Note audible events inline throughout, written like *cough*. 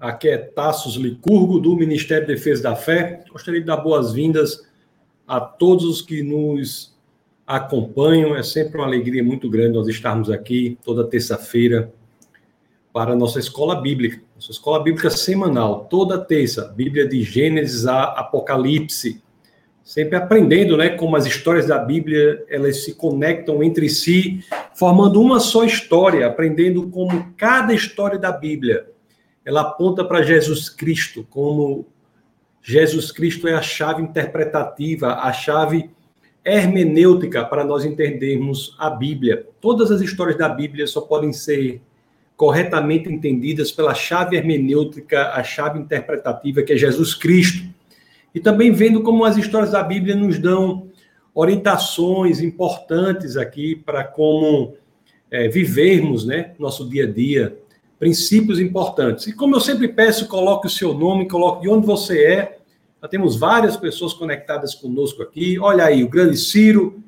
Aqui é Tassos Licurgo, do Ministério de Defesa da Fé. Gostaria de dar boas-vindas a todos os que nos acompanham. É sempre uma alegria muito grande nós estarmos aqui toda terça-feira para a nossa escola bíblica, nossa escola bíblica semanal, toda terça, Bíblia de Gênesis a Apocalipse. Sempre aprendendo, né, como as histórias da Bíblia, elas se conectam entre si, formando uma só história, aprendendo como cada história da Bíblia ela aponta para Jesus Cristo como Jesus Cristo é a chave interpretativa, a chave hermenêutica para nós entendermos a Bíblia. Todas as histórias da Bíblia só podem ser corretamente entendidas pela chave hermenêutica, a chave interpretativa que é Jesus Cristo. E também vendo como as histórias da Bíblia nos dão orientações importantes aqui para como é, vivermos, né, nosso dia a dia, princípios importantes. E como eu sempre peço, coloque o seu nome, coloque de onde você é. Já temos várias pessoas conectadas conosco aqui. Olha aí, o grande Ciro.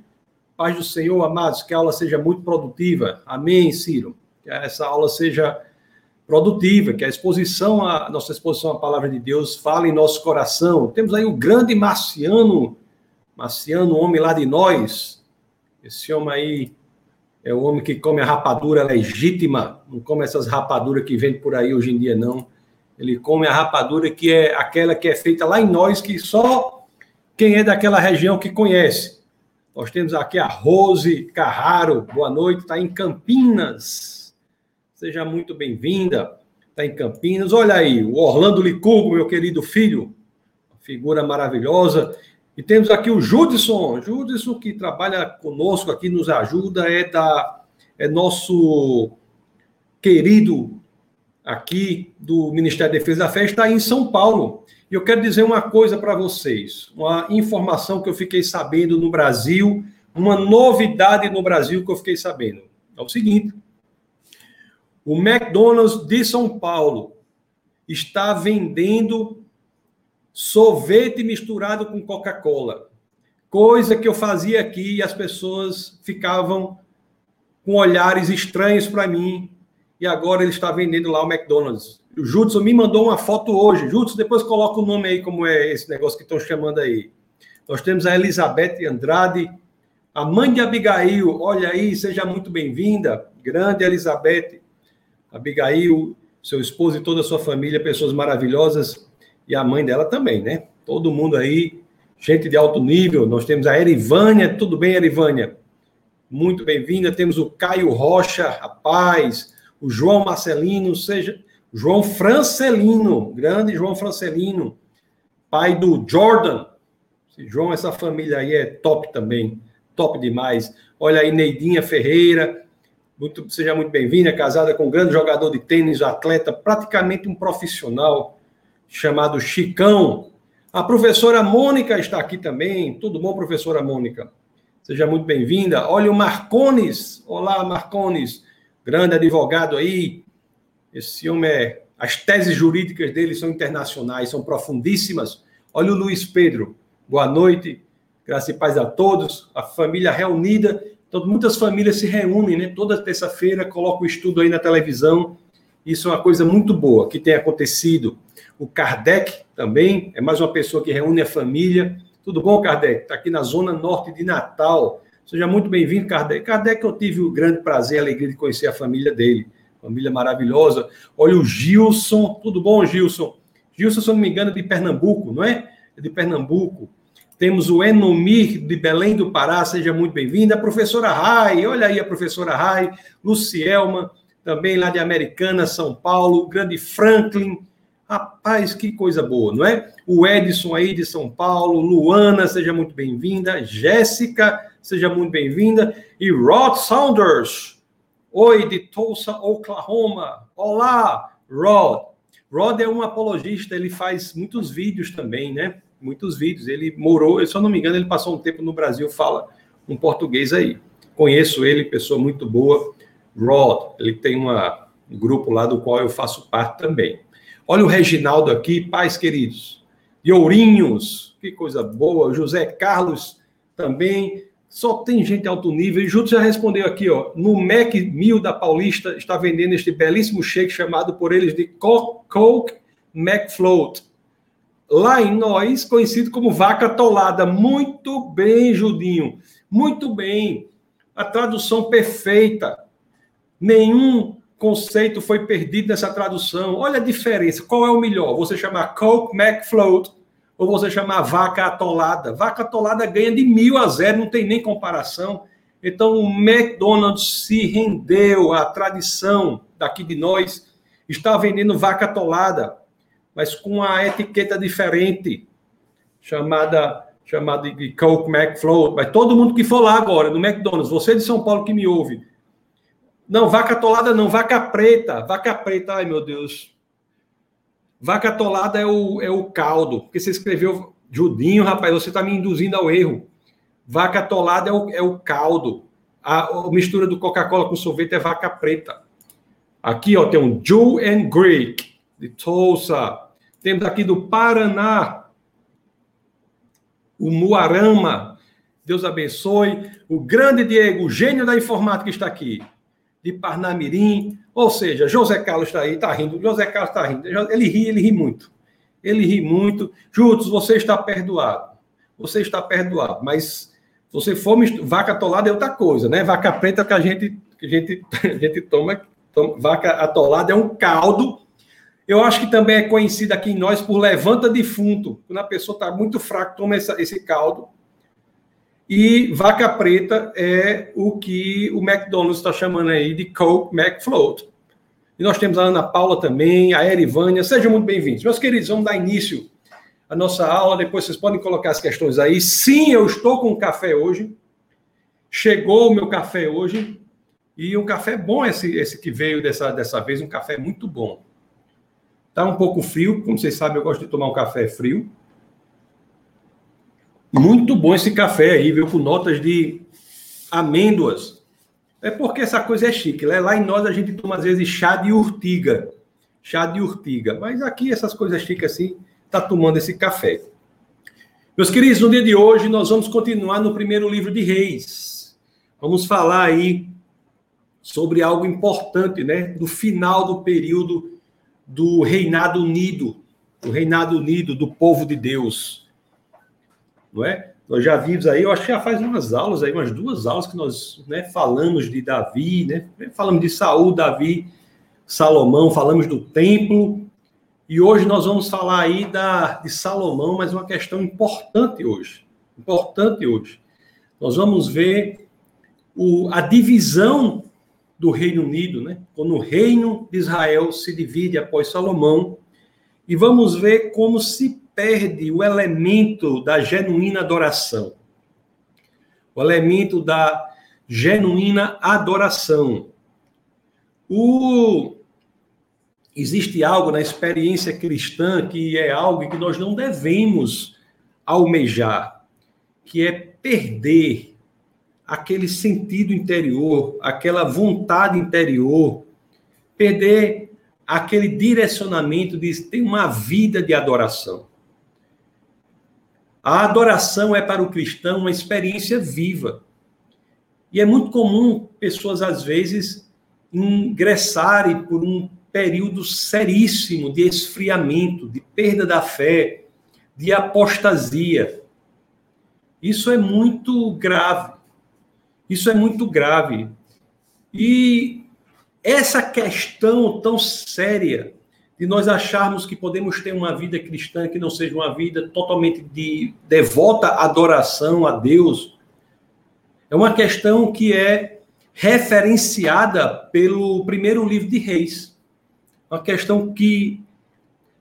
Paz do Senhor, amados, que a aula seja muito produtiva. Amém, Ciro. Que essa aula seja produtiva, que a exposição, a nossa exposição à palavra de Deus fale em nosso coração. Temos aí o grande Marciano, Marciano, homem lá de nós. Esse homem aí é o homem que come a rapadura legítima, não come essas rapaduras que vende por aí hoje em dia, não. Ele come a rapadura que é aquela que é feita lá em nós, que só quem é daquela região que conhece. Nós temos aqui a Rose Carraro, boa noite, está em Campinas. Seja muito bem-vinda, está em Campinas. Olha aí, o Orlando Licurgo, meu querido filho, figura maravilhosa. E temos aqui o Judson, Judson que trabalha conosco aqui, nos ajuda, é da é nosso querido aqui do Ministério da Defesa da Fé, está em São Paulo. E eu quero dizer uma coisa para vocês, uma informação que eu fiquei sabendo no Brasil, uma novidade no Brasil que eu fiquei sabendo. É o seguinte: o McDonald's de São Paulo está vendendo sorvete misturado com Coca-Cola. Coisa que eu fazia aqui e as pessoas ficavam com olhares estranhos para mim. E agora ele está vendendo lá o McDonald's. O Judson me mandou uma foto hoje. Judson, depois coloca o nome aí, como é esse negócio que estão chamando aí. Nós temos a Elizabeth Andrade, a mãe de Abigail. Olha aí, seja muito bem-vinda. Grande Elizabeth. Abigail, seu esposo e toda a sua família, pessoas maravilhosas e a mãe dela também, né? Todo mundo aí, gente de alto nível. Nós temos a Erivânia, tudo bem, Erivânia? Muito bem-vinda. Temos o Caio Rocha, rapaz, o João Marcelino, seja João Francelino, grande João Francelino, pai do Jordan. Esse João, essa família aí é top também, top demais. Olha aí, Neidinha Ferreira, muito, seja muito bem-vinda, casada com um grande jogador de tênis, atleta, praticamente um profissional chamado Chicão. A professora Mônica está aqui também. Tudo bom, professora Mônica? Seja muito bem-vinda. Olha o Marcones. Olá, Marcones. Grande advogado aí. Esse homem é. As teses jurídicas dele são internacionais, são profundíssimas. Olha o Luiz Pedro. Boa noite. Graça e paz a todos. A família reunida. Então, muitas famílias se reúnem, né? Toda terça-feira colocam o estudo aí na televisão. Isso é uma coisa muito boa que tem acontecido. O Kardec também é mais uma pessoa que reúne a família. Tudo bom, Kardec? Está aqui na zona norte de Natal. Seja muito bem-vindo, Kardec. Kardec, eu tive o grande prazer e alegria de conhecer a família dele. Família maravilhosa. Olha o Gilson. Tudo bom, Gilson? Gilson, se eu não me engano, é de Pernambuco, não é? É de Pernambuco. Temos o Enomir de Belém do Pará, seja muito bem-vinda. A professora Rai, olha aí a professora Rai. Lucielma, também lá de Americana, São Paulo. O grande Franklin, Rapaz, que coisa boa, não é? O Edson aí de São Paulo, Luana, seja muito bem-vinda. Jéssica, seja muito bem-vinda. E Rod Saunders, oi, de Tulsa, Oklahoma. Olá, Rod. Rod é um apologista, ele faz muitos vídeos também, né? Muitos vídeos. Ele morou, se eu não me engano, ele passou um tempo no Brasil, fala um português aí. Conheço ele, pessoa muito boa. Rod, ele tem uma, um grupo lá do qual eu faço parte também. Olha o Reginaldo aqui, pais queridos. E Ourinhos, que coisa boa. José Carlos também. Só tem gente alto nível. E Júlio já respondeu aqui, ó. No Mac 1000 da Paulista está vendendo este belíssimo shake chamado por eles de Coke McFloat. Lá em nós, conhecido como vaca atolada. Muito bem, Judinho. Muito bem. A tradução perfeita. Nenhum conceito foi perdido nessa tradução. Olha a diferença. Qual é o melhor? Você chamar Coke McFloat ou você chamar vaca atolada? Vaca atolada ganha de mil a zero, não tem nem comparação. Então o McDonald's se rendeu à tradição daqui de nós, está vendendo vaca atolada, mas com a etiqueta diferente, chamada chamada de Coke McFloat. Mas todo mundo que for lá agora, no McDonald's, você de São Paulo que me ouve, não, vaca atolada não, vaca preta. Vaca preta, ai meu Deus. Vaca atolada é o, é o caldo. Porque você escreveu Judinho, rapaz, você está me induzindo ao erro. Vaca atolada é o, é o caldo. A, a mistura do Coca-Cola com sorvete é vaca preta. Aqui, ó, tem um Jew and Greek, de Tulsa. Temos aqui do Paraná, o Muarama. Deus abençoe. O grande Diego, gênio da informática, está aqui de Parnamirim, ou seja, José Carlos está aí, está rindo, José Carlos está rindo, ele ri, ele ri muito, ele ri muito. Juntos, você está perdoado, você está perdoado, mas se você for vaca atolada é outra coisa, né? Vaca preta que a gente, que a gente, *laughs* a gente toma, toma, vaca atolada é um caldo. Eu acho que também é conhecido aqui em nós por levanta defunto. Quando a pessoa está muito fraca, toma essa, esse caldo e vaca preta é o que o McDonald's está chamando aí de Coke McFloat. E nós temos a Ana Paula também, a Erivânia. Sejam muito bem-vindos. Meus queridos, vamos dar início à nossa aula. Depois vocês podem colocar as questões aí. Sim, eu estou com café hoje. Chegou o meu café hoje. E um café bom esse, esse que veio dessa, dessa vez, um café muito bom. Está um pouco frio, como vocês sabem, eu gosto de tomar um café frio. Muito bom esse café aí, viu? Com notas de amêndoas. É porque essa coisa é chique. Né? Lá em nós a gente toma às vezes chá de urtiga. Chá de urtiga. Mas aqui essas coisas chiques assim, tá tomando esse café. Meus queridos, no dia de hoje nós vamos continuar no primeiro livro de Reis. Vamos falar aí sobre algo importante, né? Do final do período do reinado unido, do reinado unido do povo de Deus não é? Nós já vimos aí, eu acho que já faz umas aulas aí, umas duas aulas que nós né, falamos de Davi, né? Falamos de Saul, Davi, Salomão, falamos do templo. E hoje nós vamos falar aí da, de Salomão, mas uma questão importante hoje. Importante hoje. Nós vamos ver o, a divisão do Reino Unido, né? Quando o reino de Israel se divide após Salomão. E vamos ver como se perde o elemento da genuína adoração. O elemento da genuína adoração. O... Existe algo na experiência cristã que é algo que nós não devemos almejar, que é perder aquele sentido interior, aquela vontade interior, perder aquele direcionamento de ter uma vida de adoração. A adoração é para o cristão uma experiência viva. E é muito comum pessoas, às vezes, ingressarem por um período seríssimo de esfriamento, de perda da fé, de apostasia. Isso é muito grave. Isso é muito grave. E essa questão tão séria de nós acharmos que podemos ter uma vida cristã que não seja uma vida totalmente de devota adoração a Deus, é uma questão que é referenciada pelo primeiro livro de Reis. Uma questão que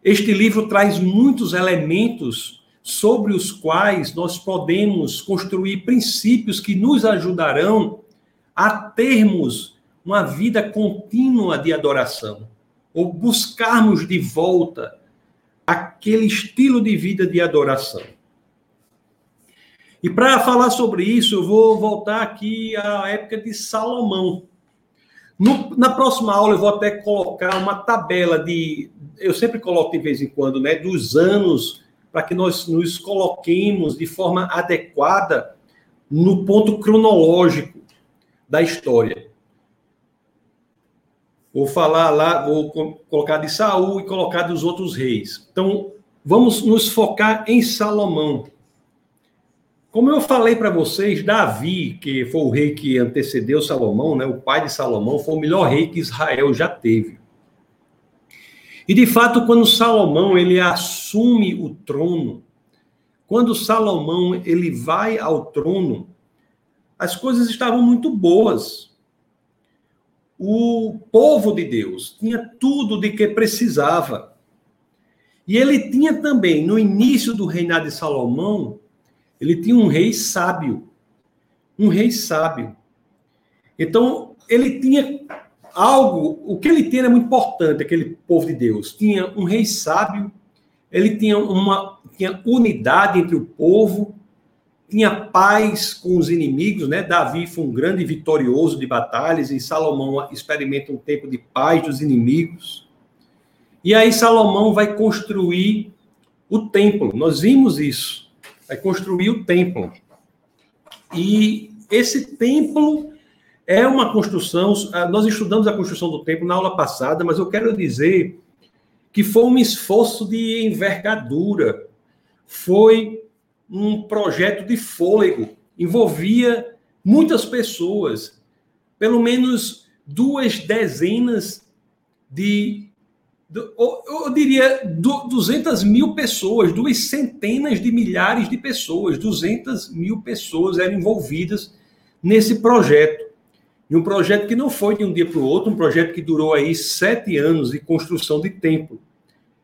este livro traz muitos elementos sobre os quais nós podemos construir princípios que nos ajudarão a termos uma vida contínua de adoração ou buscarmos de volta aquele estilo de vida de adoração. E para falar sobre isso, eu vou voltar aqui à época de Salomão. No, na próxima aula, eu vou até colocar uma tabela de. Eu sempre coloco de vez em quando, né? Dos anos, para que nós nos coloquemos de forma adequada no ponto cronológico da história. Vou falar lá, vou colocar de Saul e colocar dos outros reis. Então, vamos nos focar em Salomão. Como eu falei para vocês, Davi, que foi o rei que antecedeu Salomão, né, o pai de Salomão, foi o melhor rei que Israel já teve. E de fato, quando Salomão ele assume o trono, quando Salomão ele vai ao trono, as coisas estavam muito boas. O povo de Deus tinha tudo de que precisava. E ele tinha também, no início do reinado de Salomão, ele tinha um rei sábio. Um rei sábio. Então, ele tinha algo, o que ele tinha era muito importante, aquele povo de Deus. Tinha um rei sábio, ele tinha uma tinha unidade entre o povo, tinha paz com os inimigos, né? Davi foi um grande vitorioso de batalhas e Salomão experimenta um tempo de paz dos inimigos. E aí Salomão vai construir o templo. Nós vimos isso vai construir o templo. E esse templo é uma construção. Ah, nós estudamos a construção do templo na aula passada, mas eu quero dizer que foi um esforço de envergadura, foi um projeto de fôlego, envolvia muitas pessoas, pelo menos duas dezenas de eu diria 200 mil pessoas, duas centenas de milhares de pessoas, 200 mil pessoas eram envolvidas nesse projeto. E um projeto que não foi de um dia para o outro, um projeto que durou aí sete anos de construção de templo.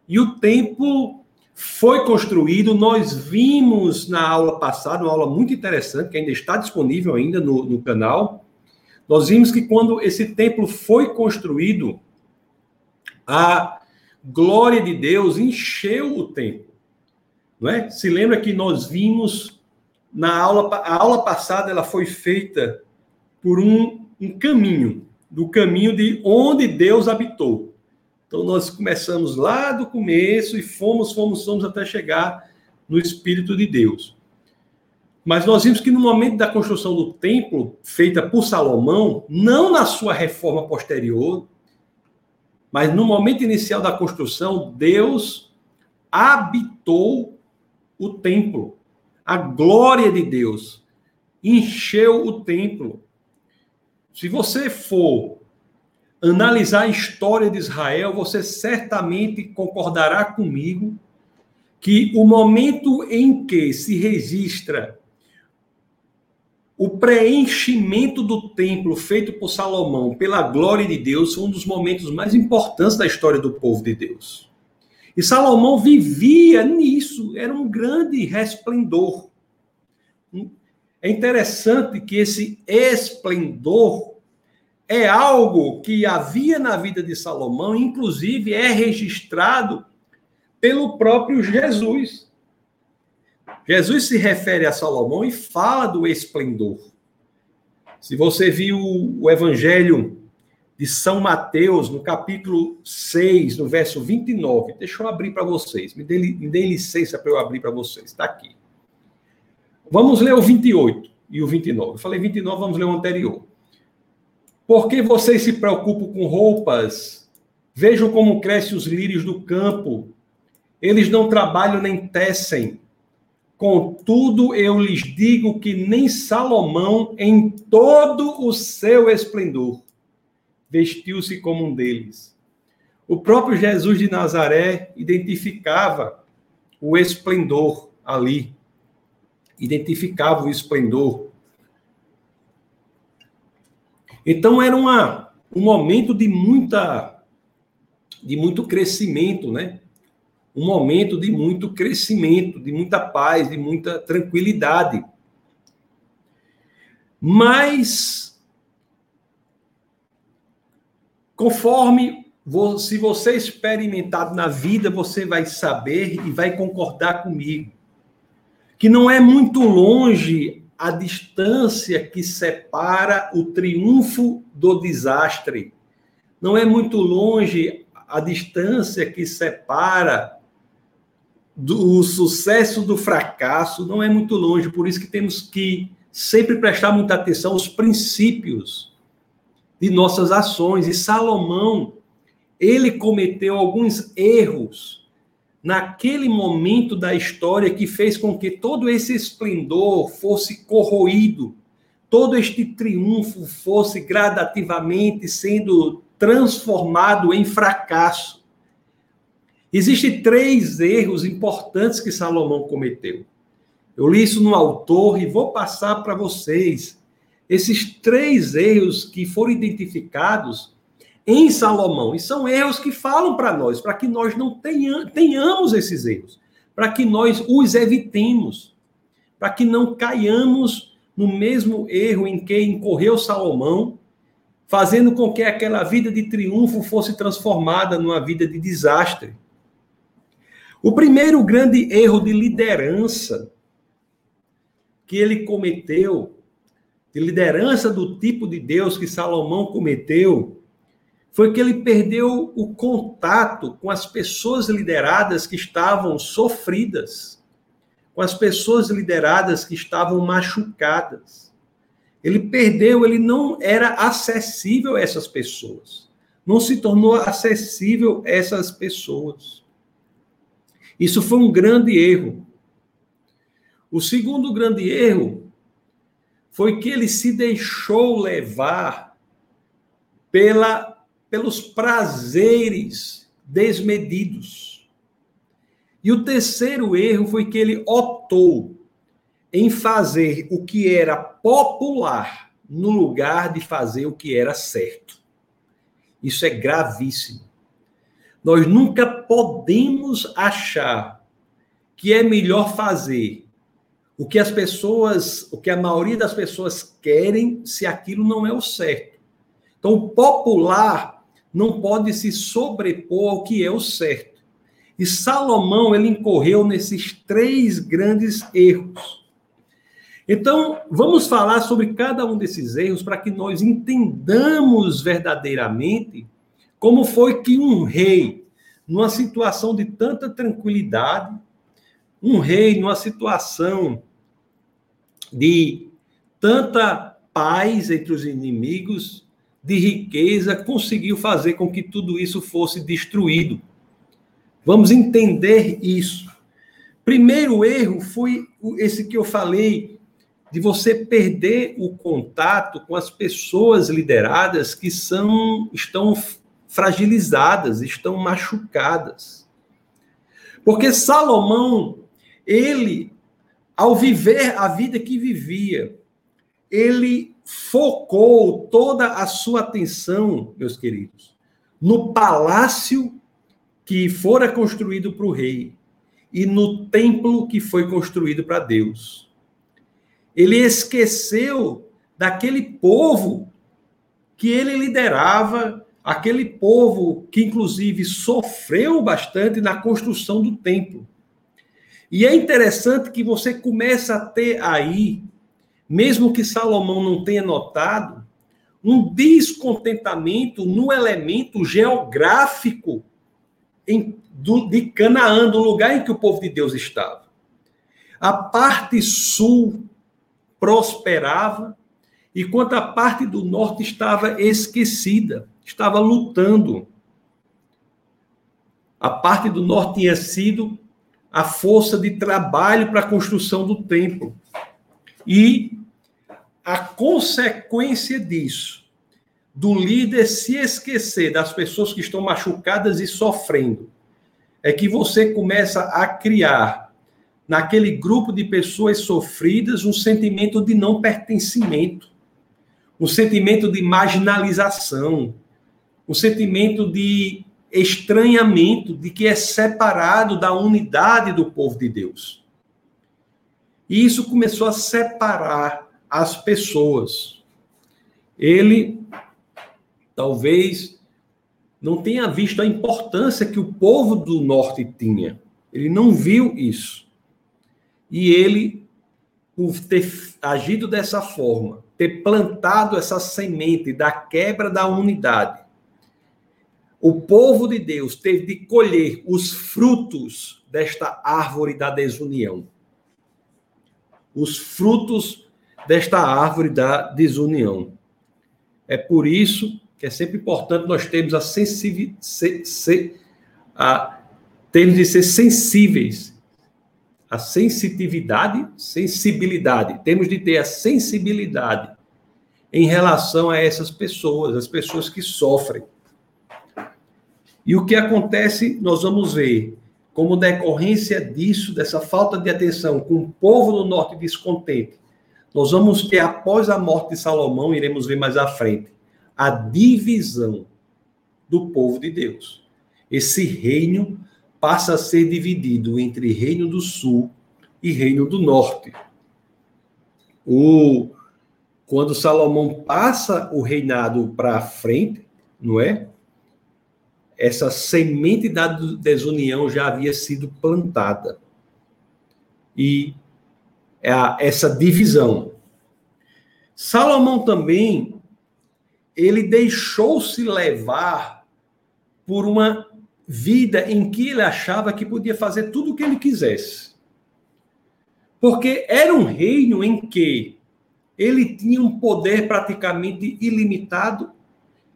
E o templo foi construído, nós vimos na aula passada, uma aula muito interessante, que ainda está disponível ainda no, no canal. Nós vimos que quando esse templo foi construído, a glória de Deus encheu o templo. Não é? Se lembra que nós vimos na aula, a aula passada ela foi feita por um, um caminho, do caminho de onde Deus habitou. Então nós começamos lá do começo e fomos, fomos, fomos até chegar no Espírito de Deus. Mas nós vimos que no momento da construção do templo, feita por Salomão, não na sua reforma posterior, mas no momento inicial da construção, Deus habitou o templo. A glória de Deus encheu o templo. Se você for analisar a história de Israel, você certamente concordará comigo que o momento em que se registra o preenchimento do templo feito por Salomão pela glória de Deus foi um dos momentos mais importantes da história do povo de Deus. E Salomão vivia nisso, era um grande resplendor. É interessante que esse esplendor é algo que havia na vida de Salomão, inclusive é registrado pelo próprio Jesus. Jesus se refere a Salomão e fala do esplendor. Se você viu o Evangelho de São Mateus, no capítulo 6, no verso 29, deixa eu abrir para vocês, me dê, me dê licença para eu abrir para vocês, está aqui. Vamos ler o 28 e o 29. Eu falei 29, vamos ler o anterior. Por que vocês se preocupam com roupas? Vejam como crescem os lírios do campo. Eles não trabalham nem tecem. Contudo, eu lhes digo que nem Salomão, em todo o seu esplendor, vestiu-se como um deles. O próprio Jesus de Nazaré identificava o esplendor ali, identificava o esplendor. Então era uma, um momento de muita de muito crescimento, né? um momento de muito crescimento, de muita paz, de muita tranquilidade. Mas, conforme se você experimentado na vida, você vai saber e vai concordar comigo que não é muito longe a distância que separa o triunfo do desastre. Não é muito longe a distância que separa do sucesso do fracasso não é muito longe, por isso que temos que sempre prestar muita atenção aos princípios de nossas ações. E Salomão, ele cometeu alguns erros naquele momento da história que fez com que todo esse esplendor fosse corroído, todo este triunfo fosse gradativamente sendo transformado em fracasso. Existem três erros importantes que Salomão cometeu. Eu li isso no autor e vou passar para vocês esses três erros que foram identificados em Salomão. E são erros que falam para nós, para que nós não tenhamos esses erros, para que nós os evitemos, para que não caiamos no mesmo erro em que incorreu Salomão, fazendo com que aquela vida de triunfo fosse transformada numa vida de desastre. O primeiro grande erro de liderança que ele cometeu, de liderança do tipo de Deus que Salomão cometeu, foi que ele perdeu o contato com as pessoas lideradas que estavam sofridas, com as pessoas lideradas que estavam machucadas. Ele perdeu, ele não era acessível a essas pessoas. Não se tornou acessível a essas pessoas. Isso foi um grande erro. O segundo grande erro foi que ele se deixou levar pela, pelos prazeres desmedidos. E o terceiro erro foi que ele optou em fazer o que era popular no lugar de fazer o que era certo. Isso é gravíssimo. Nós nunca podemos achar que é melhor fazer o que as pessoas, o que a maioria das pessoas querem, se aquilo não é o certo. Então, popular não pode se sobrepor ao que é o certo. E Salomão, ele incorreu nesses três grandes erros. Então, vamos falar sobre cada um desses erros para que nós entendamos verdadeiramente como foi que um rei, numa situação de tanta tranquilidade, um rei numa situação de tanta paz entre os inimigos, de riqueza, conseguiu fazer com que tudo isso fosse destruído. Vamos entender isso. Primeiro erro foi esse que eu falei, de você perder o contato com as pessoas lideradas que são estão fragilizadas, estão machucadas. Porque Salomão ele, ao viver a vida que vivia, ele focou toda a sua atenção, meus queridos, no palácio que fora construído para o rei e no templo que foi construído para Deus. Ele esqueceu daquele povo que ele liderava, aquele povo que, inclusive, sofreu bastante na construção do templo. E é interessante que você começa a ter aí, mesmo que Salomão não tenha notado, um descontentamento no elemento geográfico em, do, de Canaã, do lugar em que o povo de Deus estava. A parte sul prosperava, enquanto a parte do norte estava esquecida, estava lutando. A parte do norte tinha sido a força de trabalho para a construção do templo. E a consequência disso, do líder se esquecer das pessoas que estão machucadas e sofrendo, é que você começa a criar naquele grupo de pessoas sofridas um sentimento de não pertencimento, um sentimento de marginalização, um sentimento de estranhamento de que é separado da unidade do povo de Deus. E isso começou a separar as pessoas. Ele talvez não tenha visto a importância que o povo do norte tinha. Ele não viu isso. E ele, por ter agido dessa forma, ter plantado essa semente da quebra da unidade, o povo de Deus teve de colher os frutos desta árvore da desunião. Os frutos desta árvore da desunião. É por isso que é sempre importante nós termos a sensibilidade, se, se, a, termos de ser sensíveis. A sensitividade, sensibilidade. Temos de ter a sensibilidade em relação a essas pessoas, as pessoas que sofrem. E o que acontece, nós vamos ver, como decorrência disso, dessa falta de atenção com o povo do norte descontente, nós vamos ter, após a morte de Salomão, iremos ver mais à frente, a divisão do povo de Deus. Esse reino passa a ser dividido entre Reino do Sul e Reino do Norte. O, quando Salomão passa o reinado para frente, não é? Essa semente da desunião já havia sido plantada. E essa divisão. Salomão também ele deixou-se levar por uma vida em que ele achava que podia fazer tudo o que ele quisesse. Porque era um reino em que ele tinha um poder praticamente ilimitado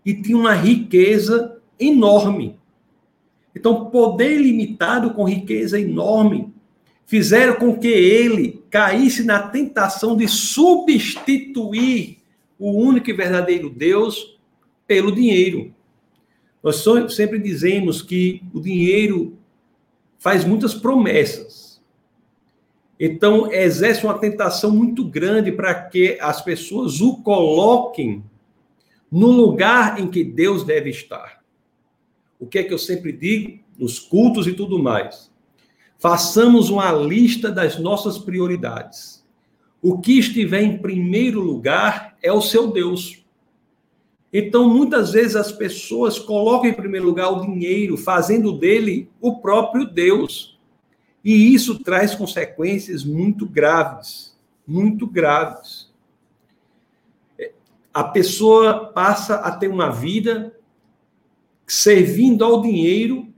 e tinha uma riqueza enorme. Então, poder ilimitado com riqueza enorme fizeram com que ele caísse na tentação de substituir o único e verdadeiro Deus pelo dinheiro. Nós sempre dizemos que o dinheiro faz muitas promessas. Então, exerce uma tentação muito grande para que as pessoas o coloquem no lugar em que Deus deve estar. O que é que eu sempre digo? Nos cultos e tudo mais. Façamos uma lista das nossas prioridades. O que estiver em primeiro lugar é o seu Deus. Então, muitas vezes as pessoas colocam em primeiro lugar o dinheiro, fazendo dele o próprio Deus. E isso traz consequências muito graves, muito graves. A pessoa passa a ter uma vida servindo ao dinheiro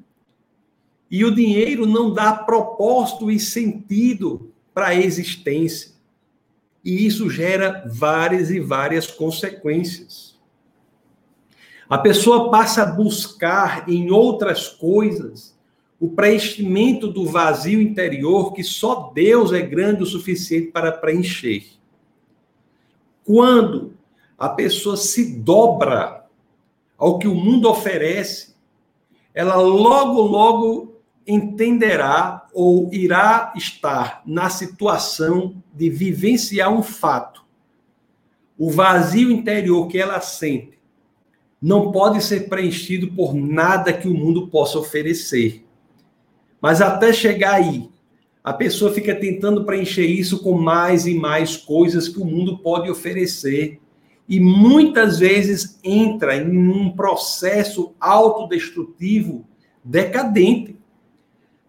e o dinheiro não dá propósito e sentido para a existência. E isso gera várias e várias consequências. A pessoa passa a buscar em outras coisas o preenchimento do vazio interior que só Deus é grande o suficiente para preencher. Quando a pessoa se dobra ao que o mundo oferece, ela logo, logo entenderá ou irá estar na situação de vivenciar um fato. O vazio interior que ela sente não pode ser preenchido por nada que o mundo possa oferecer. Mas até chegar aí, a pessoa fica tentando preencher isso com mais e mais coisas que o mundo pode oferecer. E muitas vezes entra em um processo autodestrutivo decadente.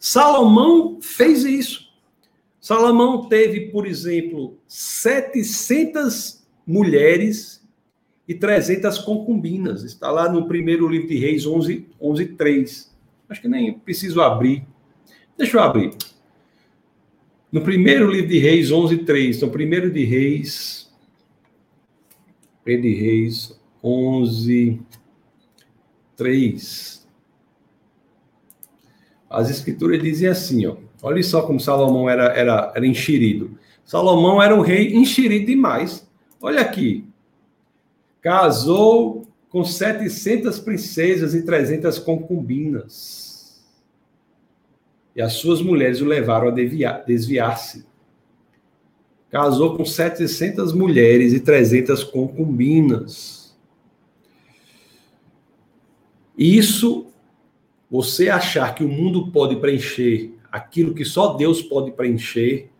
Salomão fez isso. Salomão teve, por exemplo, 700 mulheres e 300 concubinas. Está lá no primeiro livro de Reis 11, 11 3. Acho que nem preciso abrir. Deixa eu abrir. No primeiro livro de Reis 11, 3. Então, primeiro de Reis. Primeiro de Reis 11, 3. As escrituras dizem assim, ó. Olha só como Salomão era, era, era enxerido. Salomão era um rei enxerido demais. Olha aqui, Casou com 700 princesas e 300 concubinas. E as suas mulheres o levaram a desviar-se. Casou com 700 mulheres e 300 concubinas. Isso, você achar que o mundo pode preencher aquilo que só Deus pode preencher,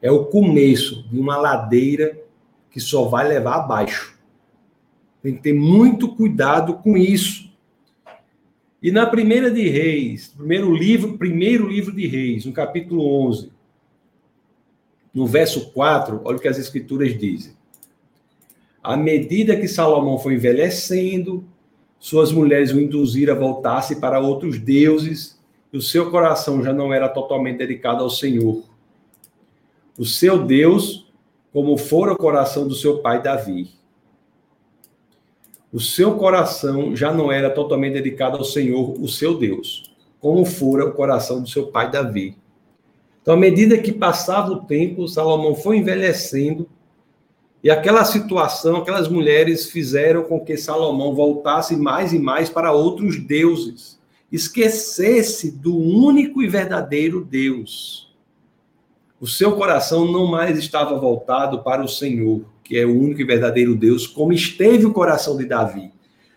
é o começo de uma ladeira que só vai levar abaixo. Tem que ter muito cuidado com isso. E na primeira de Reis, primeiro livro, primeiro livro de Reis, no capítulo 11, no verso 4, olha o que as escrituras dizem. À medida que Salomão foi envelhecendo, suas mulheres o induziram a voltar-se para outros deuses, e o seu coração já não era totalmente dedicado ao Senhor. O seu Deus, como fora o coração do seu pai Davi. o seu coração já não era totalmente dedicado ao Senhor, o seu Deus, como fora o coração do seu pai Davi. Então, à medida que passava o tempo, Salomão foi envelhecendo, e aquela situação, aquelas mulheres fizeram com que Salomão voltasse mais e mais para outros deuses, esquecesse do único e verdadeiro Deus. O seu coração não mais estava voltado para o Senhor, que é o único e verdadeiro Deus, como esteve o coração de Davi.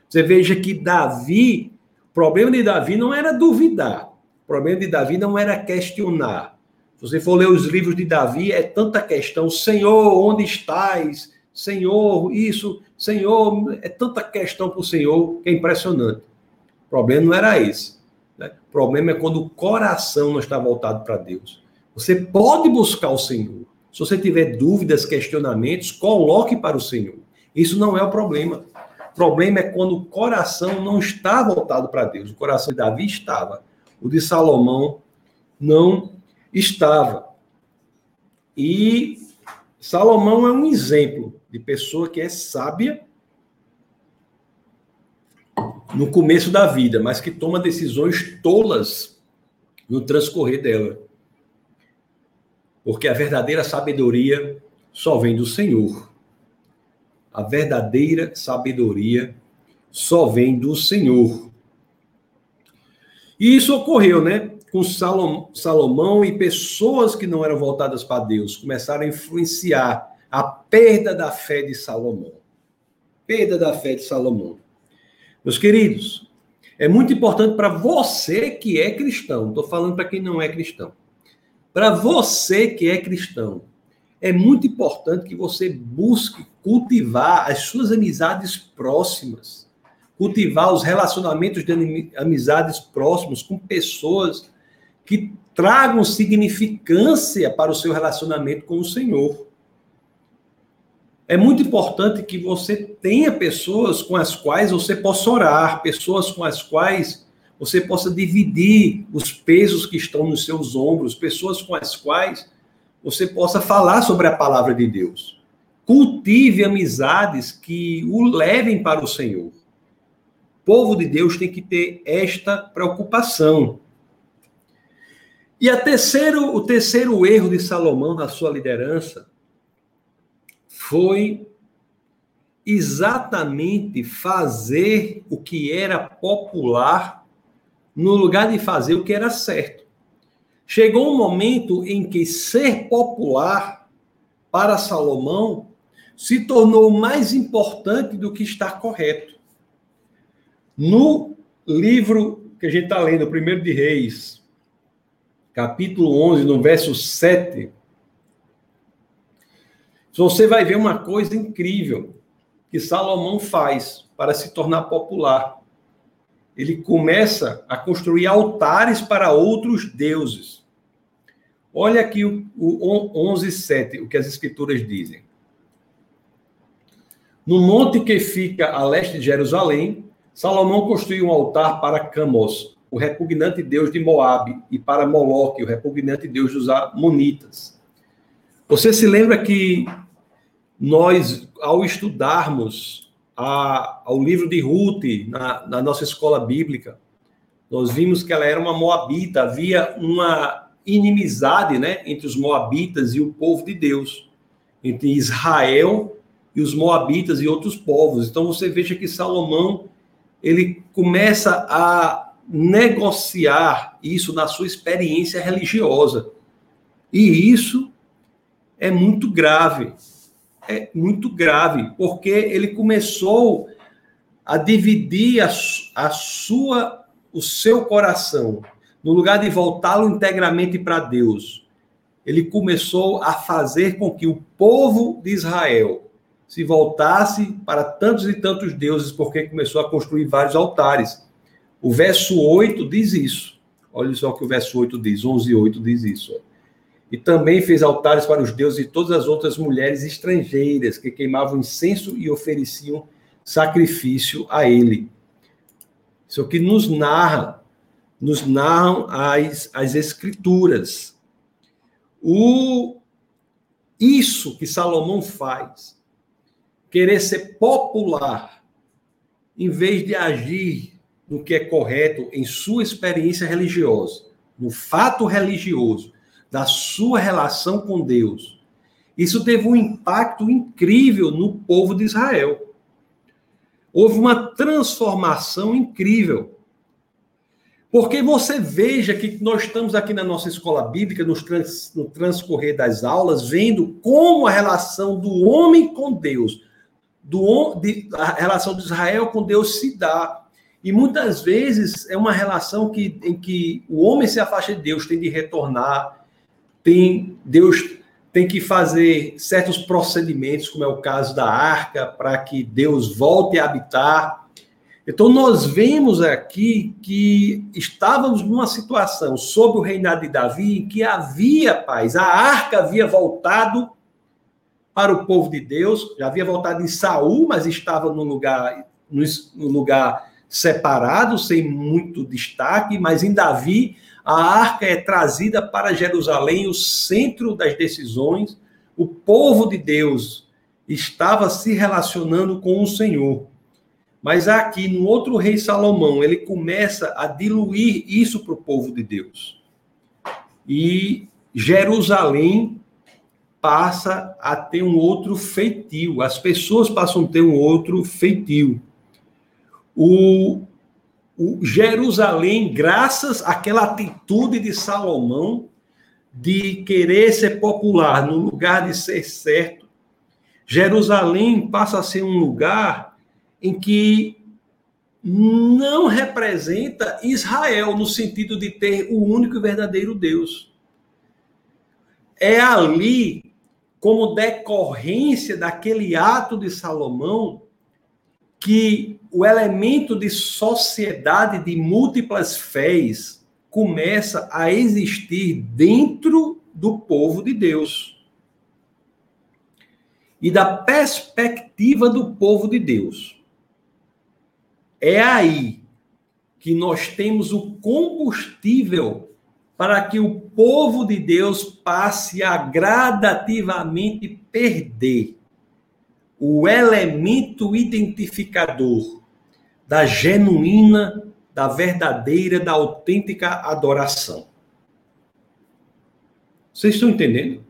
Você veja que Davi, o problema de Davi não era duvidar, o problema de Davi não era questionar, você for ler os livros de Davi, é tanta questão. Senhor, onde estás? Senhor, isso, Senhor, é tanta questão para o Senhor que é impressionante. O problema não era esse. Né? O problema é quando o coração não está voltado para Deus. Você pode buscar o Senhor. Se você tiver dúvidas, questionamentos, coloque para o Senhor. Isso não é o problema. O problema é quando o coração não está voltado para Deus. O coração de Davi estava. O de Salomão não estava. E Salomão é um exemplo de pessoa que é sábia no começo da vida, mas que toma decisões tolas no transcorrer dela. Porque a verdadeira sabedoria só vem do Senhor. A verdadeira sabedoria só vem do Senhor. E isso ocorreu, né? Com Salomão e pessoas que não eram voltadas para Deus começaram a influenciar a perda da fé de Salomão. Perda da fé de Salomão. Meus queridos, é muito importante para você que é cristão, estou falando para quem não é cristão. Para você que é cristão, é muito importante que você busque cultivar as suas amizades próximas, cultivar os relacionamentos de amizades próximos com pessoas que tragam significância para o seu relacionamento com o Senhor. É muito importante que você tenha pessoas com as quais você possa orar, pessoas com as quais você possa dividir os pesos que estão nos seus ombros, pessoas com as quais você possa falar sobre a palavra de Deus. Cultive amizades que o levem para o Senhor. O povo de Deus tem que ter esta preocupação. E a terceiro, o terceiro erro de Salomão na sua liderança foi exatamente fazer o que era popular no lugar de fazer o que era certo. Chegou um momento em que ser popular para Salomão se tornou mais importante do que estar correto. No livro que a gente está lendo, o primeiro de Reis, capítulo 11, no verso 7, você vai ver uma coisa incrível que Salomão faz para se tornar popular. Ele começa a construir altares para outros deuses. Olha aqui o, o 11, 7, o que as escrituras dizem. No monte que fica a leste de Jerusalém, Salomão construiu um altar para Camos, o repugnante deus de Moabe, e para Moloque, o repugnante deus dos Amonitas. Você se lembra que nós, ao estudarmos a, ao livro de Ruth na, na nossa escola bíblica, nós vimos que ela era uma moabita, havia uma inimizade né, entre os moabitas e o povo de Deus, entre Israel e os moabitas e outros povos. Então você veja que Salomão ele começa a negociar isso na sua experiência religiosa. E isso é muito grave. É muito grave, porque ele começou a dividir a, a sua o seu coração, no lugar de voltá-lo integramente para Deus. Ele começou a fazer com que o povo de Israel se voltasse para tantos e tantos deuses, porque começou a construir vários altares. O verso 8 diz isso. Olha só o que o verso 8 diz, 11 e 8 diz isso. E também fez altares para os deuses e todas as outras mulheres estrangeiras que queimavam incenso e ofereciam sacrifício a ele. Isso que nos narra, nos narram as, as escrituras. O, isso que Salomão faz, querer ser popular, em vez de agir no que é correto em sua experiência religiosa, no fato religioso, da sua relação com Deus, isso teve um impacto incrível no povo de Israel. Houve uma transformação incrível. Porque você veja que nós estamos aqui na nossa escola bíblica, no, trans, no transcorrer das aulas, vendo como a relação do homem com Deus, do, de, a relação de Israel com Deus se dá. E muitas vezes é uma relação que, em que o homem se afasta de Deus, tem de retornar, tem Deus tem que fazer certos procedimentos, como é o caso da arca, para que Deus volte a habitar. Então, nós vemos aqui que estávamos numa situação sob o reinado de Davi em que havia paz, a arca havia voltado para o povo de Deus, já havia voltado em Saul, mas estava no lugar, no lugar separado, sem muito destaque, mas em Davi a arca é trazida para Jerusalém, o centro das decisões. O povo de Deus estava se relacionando com o Senhor. Mas aqui, no outro rei Salomão, ele começa a diluir isso para o povo de Deus. E Jerusalém passa a ter um outro feitio, as pessoas passam a ter um outro feitio. O, o Jerusalém, graças àquela atitude de Salomão de querer ser popular no lugar de ser certo, Jerusalém passa a ser um lugar em que não representa Israel no sentido de ter o único e verdadeiro Deus. É ali, como decorrência daquele ato de Salomão, que o elemento de sociedade de múltiplas fés começa a existir dentro do povo de Deus. E da perspectiva do povo de Deus. É aí que nós temos o combustível para que o povo de Deus passe a gradativamente perder o elemento identificador da genuína, da verdadeira, da autêntica adoração. Vocês estão entendendo?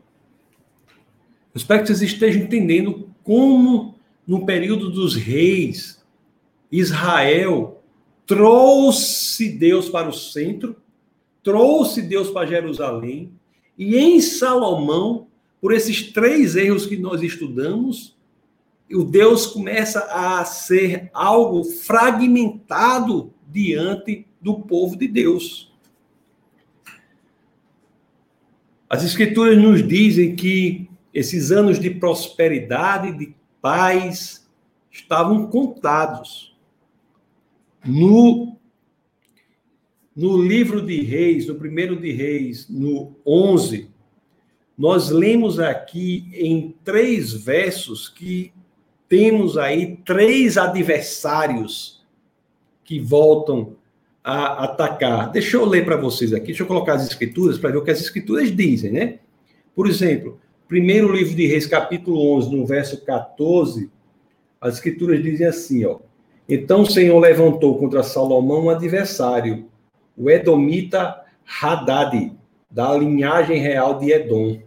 Eu espero que vocês estejam entendendo como, no período dos reis, Israel trouxe Deus para o centro, trouxe Deus para Jerusalém, e em Salomão, por esses três erros que nós estudamos, o Deus começa a ser algo fragmentado diante do povo de Deus. As Escrituras nos dizem que esses anos de prosperidade, de paz, estavam contados. No, no livro de Reis, no primeiro de Reis, no 11, nós lemos aqui em três versos que temos aí três adversários que voltam a atacar. Deixa eu ler para vocês aqui, deixa eu colocar as escrituras para ver o que as escrituras dizem, né? Por exemplo, primeiro livro de Reis, capítulo 11, no verso 14, as escrituras dizem assim, ó. Então o Senhor levantou contra Salomão um adversário, o Edomita Haddad, da linhagem real de Edom.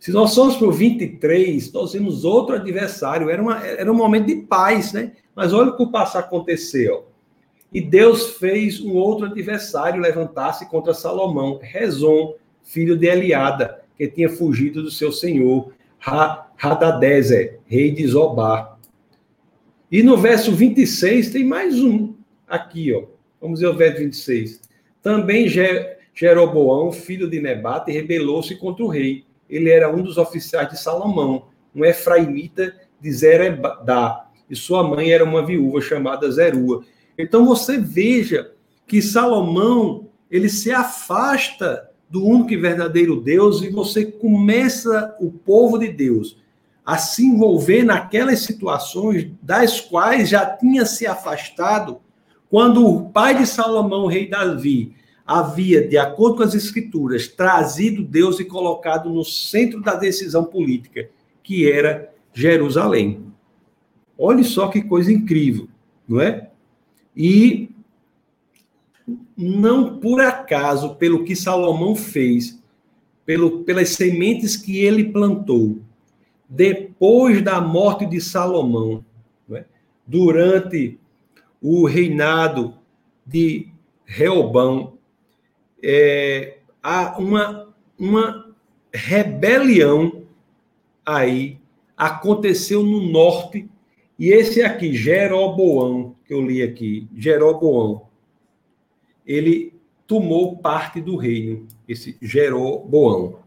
Se nós somos para o 23, nós temos outro adversário. Era, uma, era um momento de paz, né? Mas olha o que o passo aconteceu. E Deus fez um outro adversário levantar-se contra Salomão, Rezon, filho de Eliada, que tinha fugido do seu senhor, Hadadezer, rei de Zobá. E no verso 26 tem mais um aqui, ó. Vamos ver o verso 26. Também Jeroboão, filho de Nebate, rebelou-se contra o rei ele era um dos oficiais de Salomão, um efraimita de Zerebá, e sua mãe era uma viúva chamada Zerua. Então você veja que Salomão, ele se afasta do único e verdadeiro Deus e você começa o povo de Deus a se envolver naquelas situações das quais já tinha se afastado quando o pai de Salomão, o rei Davi, havia, de acordo com as escrituras, trazido Deus e colocado no centro da decisão política, que era Jerusalém. Olhe só que coisa incrível. não é? E não por acaso, pelo que Salomão fez, pelo, pelas sementes que ele plantou, depois da morte de Salomão, é? durante o reinado de Reobão, é, há uma, uma rebelião aí aconteceu no norte, e esse aqui, Jeroboão, que eu li aqui, Jeroboão, ele tomou parte do reino, esse Jeroboão.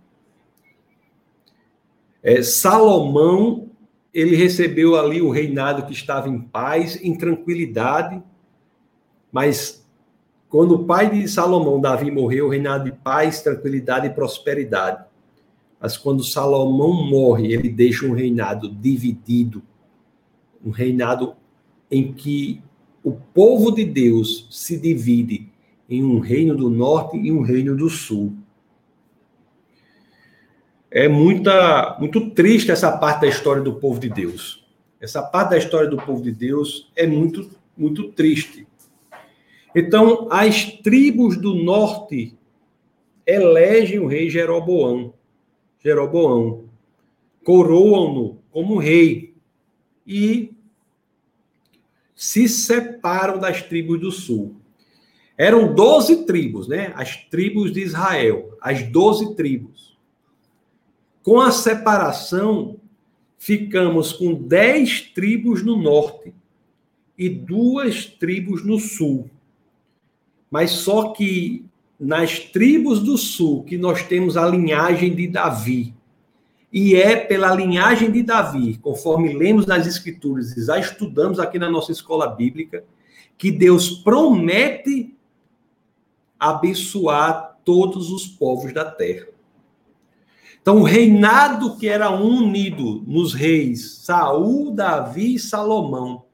É, Salomão, ele recebeu ali o reinado que estava em paz, em tranquilidade, mas quando o pai de Salomão, Davi, morreu, reinado de paz, tranquilidade e prosperidade. Mas quando Salomão morre, ele deixa um reinado dividido, um reinado em que o povo de Deus se divide em um reino do norte e um reino do sul. É muita, muito triste essa parte da história do povo de Deus. Essa parte da história do povo de Deus é muito, muito triste. Então, as tribos do norte elegem o rei Jeroboão. Jeroboão. Coroam-no como rei. E se separam das tribos do sul. Eram 12 tribos, né? As tribos de Israel, as 12 tribos. Com a separação, ficamos com 10 tribos no norte e duas tribos no sul. Mas só que nas tribos do sul que nós temos a linhagem de Davi. E é pela linhagem de Davi, conforme lemos nas escrituras e já estudamos aqui na nossa escola bíblica, que Deus promete abençoar todos os povos da terra. Então, o reinado que era unido nos reis Saul, Davi e Salomão,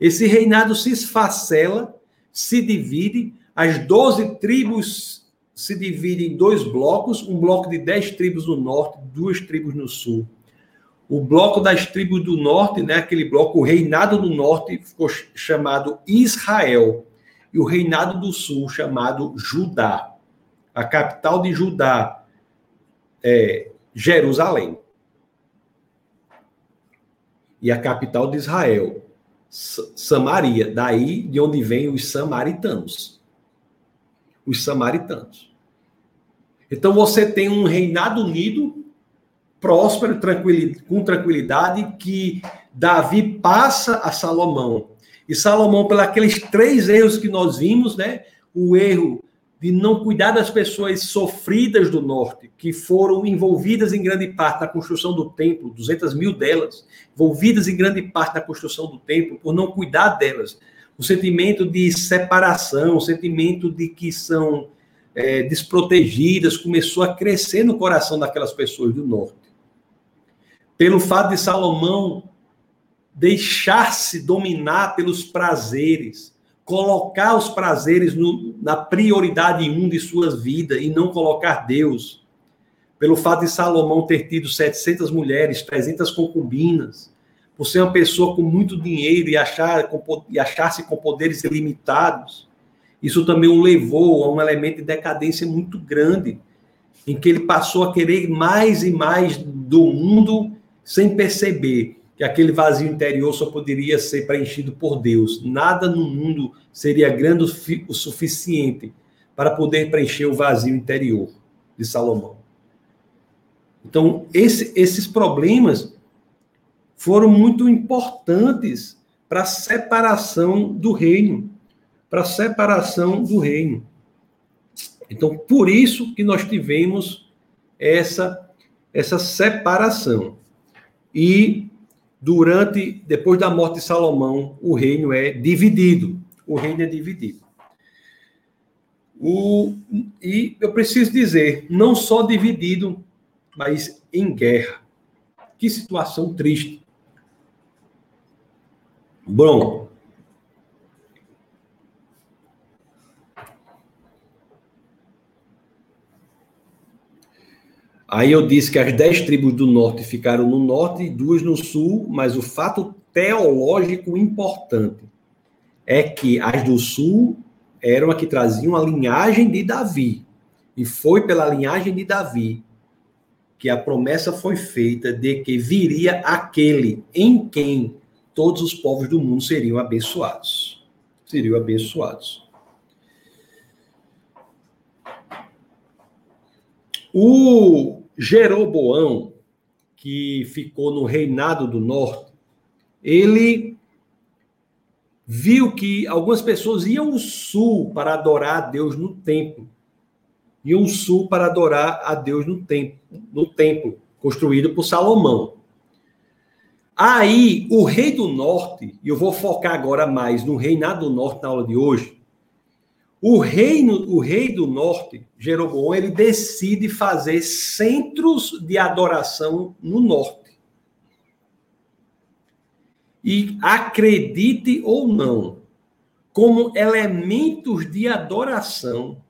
esse reinado se esfacela, se divide, as doze tribos se dividem em dois blocos, um bloco de dez tribos no norte, duas tribos no sul. O bloco das tribos do norte, né, aquele bloco, o reinado do norte, ficou chamado Israel e o reinado do sul chamado Judá. A capital de Judá é Jerusalém. E a capital de Israel, Samaria, daí de onde vêm os samaritanos. Os samaritanos. Então você tem um reinado unido, próspero, com tranquilidade, que Davi passa a Salomão e Salomão, pelos três erros que nós vimos, né? O erro de não cuidar das pessoas sofridas do norte, que foram envolvidas em grande parte na construção do templo, 200 mil delas, envolvidas em grande parte na construção do templo, por não cuidar delas. O sentimento de separação, o sentimento de que são é, desprotegidas, começou a crescer no coração daquelas pessoas do norte. Pelo fato de Salomão deixar-se dominar pelos prazeres, colocar os prazeres no, na prioridade um de suas vidas e não colocar Deus. Pelo fato de Salomão ter tido 700 mulheres, 300 concubinas, por ser uma pessoa com muito dinheiro e achar e achar-se com poderes ilimitados, isso também o levou a um elemento de decadência muito grande, em que ele passou a querer mais e mais do mundo sem perceber que aquele vazio interior só poderia ser preenchido por Deus. Nada no mundo seria grande o suficiente para poder preencher o vazio interior de Salomão. Então, esse, esses problemas foram muito importantes para a separação do reino, para a separação do reino. Então, por isso que nós tivemos essa essa separação. E durante, depois da morte de Salomão, o reino é dividido. O reino é dividido. O, e eu preciso dizer, não só dividido, mas em guerra. Que situação triste. Bom, Aí eu disse que as dez tribos do norte ficaram no norte e duas no sul, mas o fato teológico importante é que as do sul eram a que traziam a linhagem de Davi. E foi pela linhagem de Davi que a promessa foi feita de que viria aquele em quem todos os povos do mundo seriam abençoados. Seriam abençoados. O Jeroboão, que ficou no reinado do norte, ele viu que algumas pessoas iam ao sul para adorar a Deus no templo. Iam ao sul para adorar a Deus no templo, no templo construído por Salomão. Aí, o rei do norte, e eu vou focar agora mais no reinado do norte na aula de hoje. O reino, o rei do norte, Jeroboão, ele decide fazer centros de adoração no norte. E acredite ou não, como elementos de adoração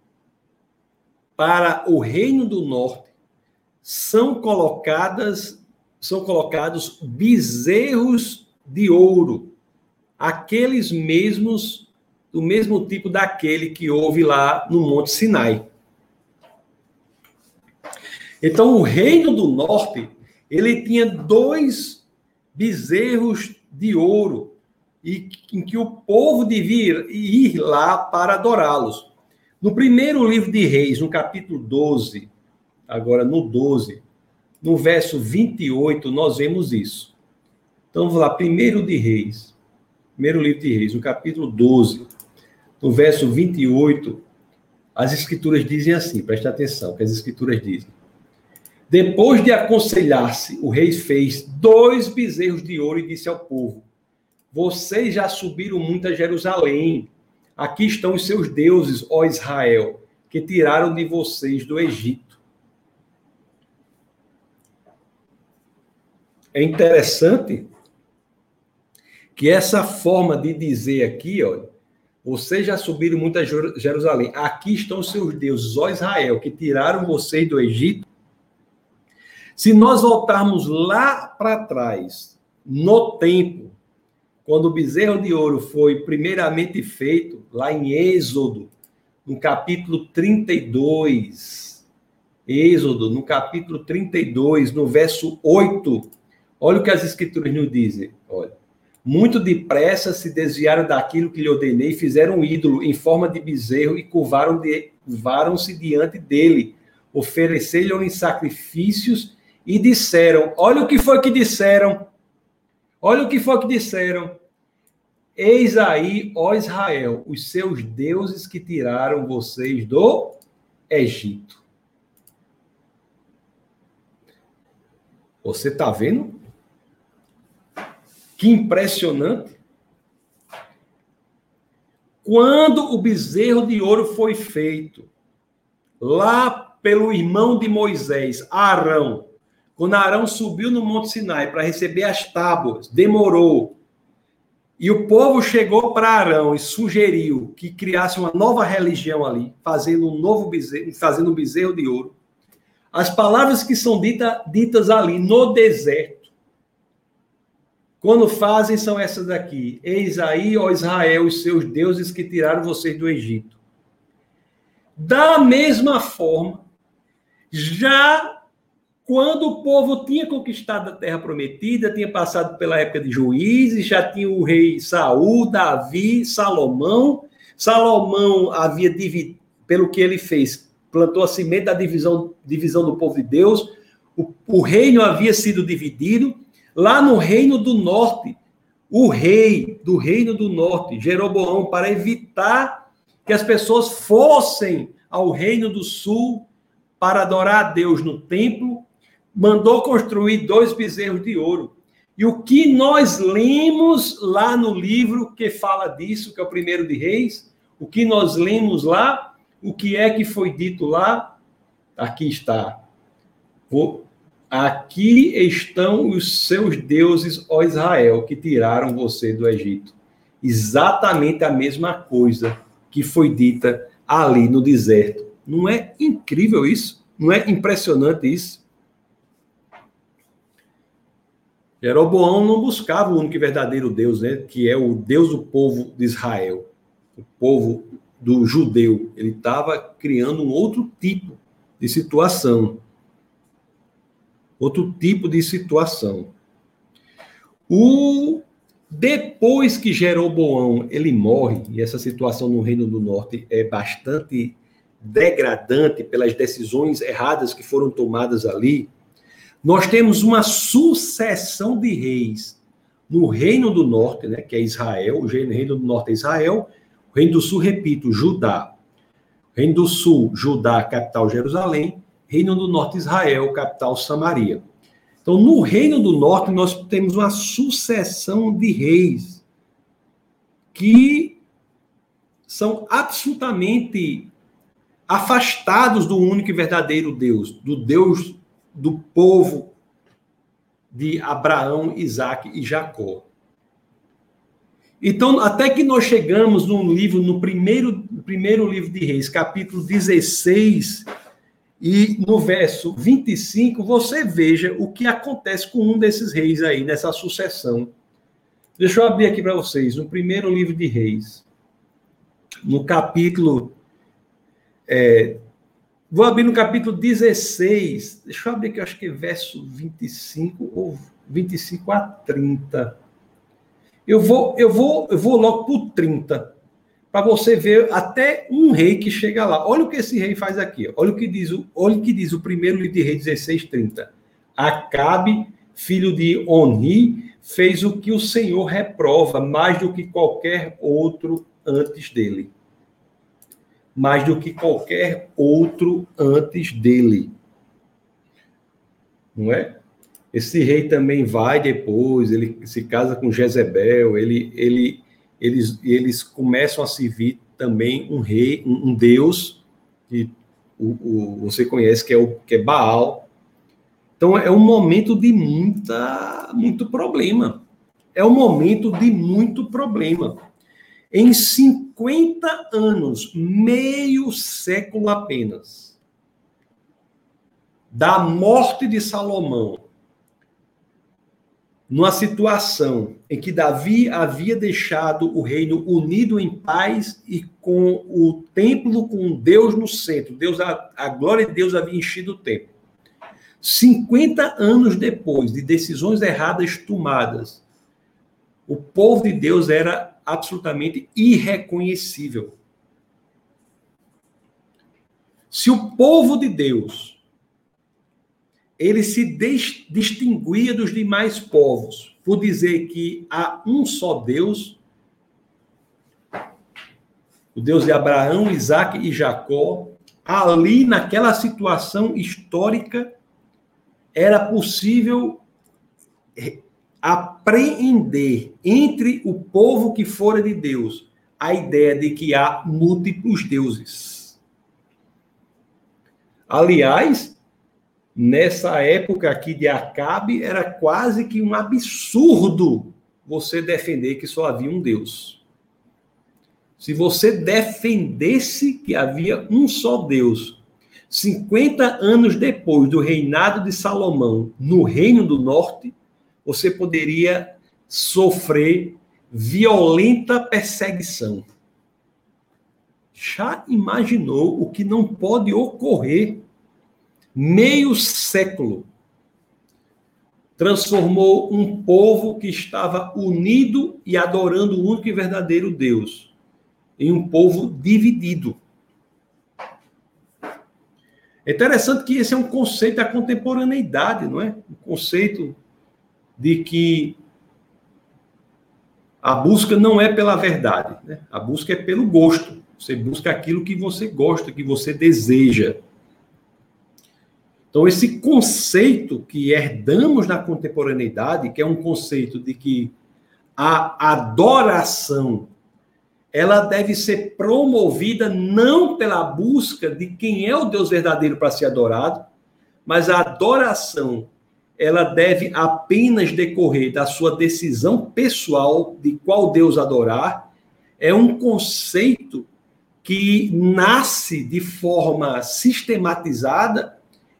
para o reino do norte são colocadas são colocados bezerros de ouro, aqueles mesmos do mesmo tipo daquele que houve lá no Monte Sinai. Então o reino do norte, ele tinha dois bezerros de ouro, e em que o povo devia ir lá para adorá-los. No primeiro livro de Reis, no capítulo 12, agora no 12, no verso 28, nós vemos isso. Então vamos lá, primeiro de Reis, primeiro livro de Reis, no capítulo 12, no verso 28, as escrituras dizem assim, presta atenção, que as escrituras dizem. Depois de aconselhar-se, o rei fez dois bezerros de ouro e disse ao povo: Vocês já subiram muito a Jerusalém. Aqui estão os seus deuses, ó Israel, que tiraram de vocês do Egito. É interessante que essa forma de dizer aqui, olha, vocês já subiram muito a Jerusalém. Aqui estão seus deuses, ó Israel, que tiraram vocês do Egito. Se nós voltarmos lá para trás, no tempo, quando o bezerro de ouro foi primeiramente feito, lá em Êxodo, no capítulo 32, Êxodo, no capítulo 32, no verso 8, olha o que as escrituras nos dizem, olha. Muito depressa se desviaram daquilo que lhe ordenei, fizeram um ídolo em forma de bezerro e curvaram-se curvaram diante dele, ofereceram-lhe sacrifícios e disseram: Olha o que foi que disseram. Olha o que foi que disseram. Eis aí, ó Israel, os seus deuses que tiraram vocês do Egito. Você está vendo? Que impressionante. Quando o bezerro de ouro foi feito, lá pelo irmão de Moisés, Arão, quando Arão subiu no Monte Sinai para receber as tábuas, demorou. E o povo chegou para Arão e sugeriu que criasse uma nova religião ali, fazendo um novo bezerro, fazendo um bezerro de ouro. As palavras que são dita, ditas ali no deserto, quando fazem, são essas daqui: Eis aí, ó Israel, os seus deuses que tiraram vocês do Egito. Da mesma forma, já quando o povo tinha conquistado a terra prometida, tinha passado pela época de juízes, já tinha o rei Saul, Davi, Salomão. Salomão havia pelo que ele fez, plantou a semente da divisão, divisão do povo de Deus. O, o reino havia sido dividido. Lá no reino do norte, o rei do reino do norte, Jeroboão, para evitar que as pessoas fossem ao reino do sul para adorar a Deus no templo, mandou construir dois bezerros de ouro. E o que nós lemos lá no livro que fala disso, que é o primeiro de Reis, o que nós lemos lá, o que é que foi dito lá? Aqui está. Aqui estão os seus deuses, ó Israel, que tiraram você do Egito. Exatamente a mesma coisa que foi dita ali no deserto. Não é incrível isso? Não é impressionante isso? Jeroboão não buscava o único verdadeiro Deus, né, que é o Deus do povo de Israel, o povo do judeu. Ele estava criando um outro tipo de situação. Outro tipo de situação. O depois que Jeroboão ele morre, e essa situação no Reino do Norte é bastante degradante pelas decisões erradas que foram tomadas ali, nós temos uma sucessão de reis no Reino do Norte, né, que é Israel, o Reino do Norte é Israel, o Reino do Sul, repito, Judá. Reino do Sul, Judá, capital Jerusalém, Reino do Norte, Israel, capital Samaria. Então, no Reino do Norte, nós temos uma sucessão de reis que são absolutamente afastados do único e verdadeiro Deus, do Deus do povo de Abraão, Isaac e Jacó. Então, até que nós chegamos no livro, no primeiro, primeiro livro de Reis, capítulo 16, e no verso 25, você veja o que acontece com um desses reis aí, nessa sucessão. Deixa eu abrir aqui para vocês, no primeiro livro de Reis, no capítulo. É, vou abrir no capítulo 16, deixa eu abrir aqui, acho que é verso 25 ou 25 a 30. Eu vou, eu vou, eu vou logo para o 30 para você ver até um rei que chega lá. Olha o que esse rei faz aqui. Olha o que diz o, olha o, que diz o primeiro livro de Rei 16:30. Acabe, filho de Oni, fez o que o Senhor reprova mais do que qualquer outro antes dele. Mais do que qualquer outro antes dele. Não é? Esse rei também vai depois, ele se casa com Jezebel, ele, ele eles, eles começam a servir também um rei, um, um deus, que o, o, você conhece, que é, o, que é Baal. Então, é um momento de muita, muito problema. É um momento de muito problema. Em 50 anos, meio século apenas, da morte de Salomão numa situação em que Davi havia deixado o reino unido em paz e com o templo com Deus no centro. Deus, a, a glória de Deus havia enchido o templo. 50 anos depois de decisões erradas tomadas, o povo de Deus era absolutamente irreconhecível. Se o povo de Deus ele se distinguia dos demais povos por dizer que há um só Deus, o Deus de Abraão, Isaac e Jacó. Ali, naquela situação histórica, era possível apreender entre o povo que fora de Deus a ideia de que há múltiplos deuses. Aliás, nessa época aqui de Acabe, era quase que um absurdo você defender que só havia um Deus. Se você defendesse que havia um só Deus, 50 anos depois do reinado de Salomão no Reino do Norte, você poderia sofrer violenta perseguição. Já imaginou o que não pode ocorrer meio século, transformou um povo que estava unido e adorando o único e verdadeiro Deus em um povo dividido. É interessante que esse é um conceito da contemporaneidade, não é? O conceito de que a busca não é pela verdade, né? a busca é pelo gosto. Você busca aquilo que você gosta, que você deseja. Então, esse conceito que herdamos na contemporaneidade, que é um conceito de que a adoração ela deve ser promovida não pela busca de quem é o Deus verdadeiro para ser adorado, mas a adoração ela deve apenas decorrer da sua decisão pessoal de qual Deus adorar, é um conceito que nasce de forma sistematizada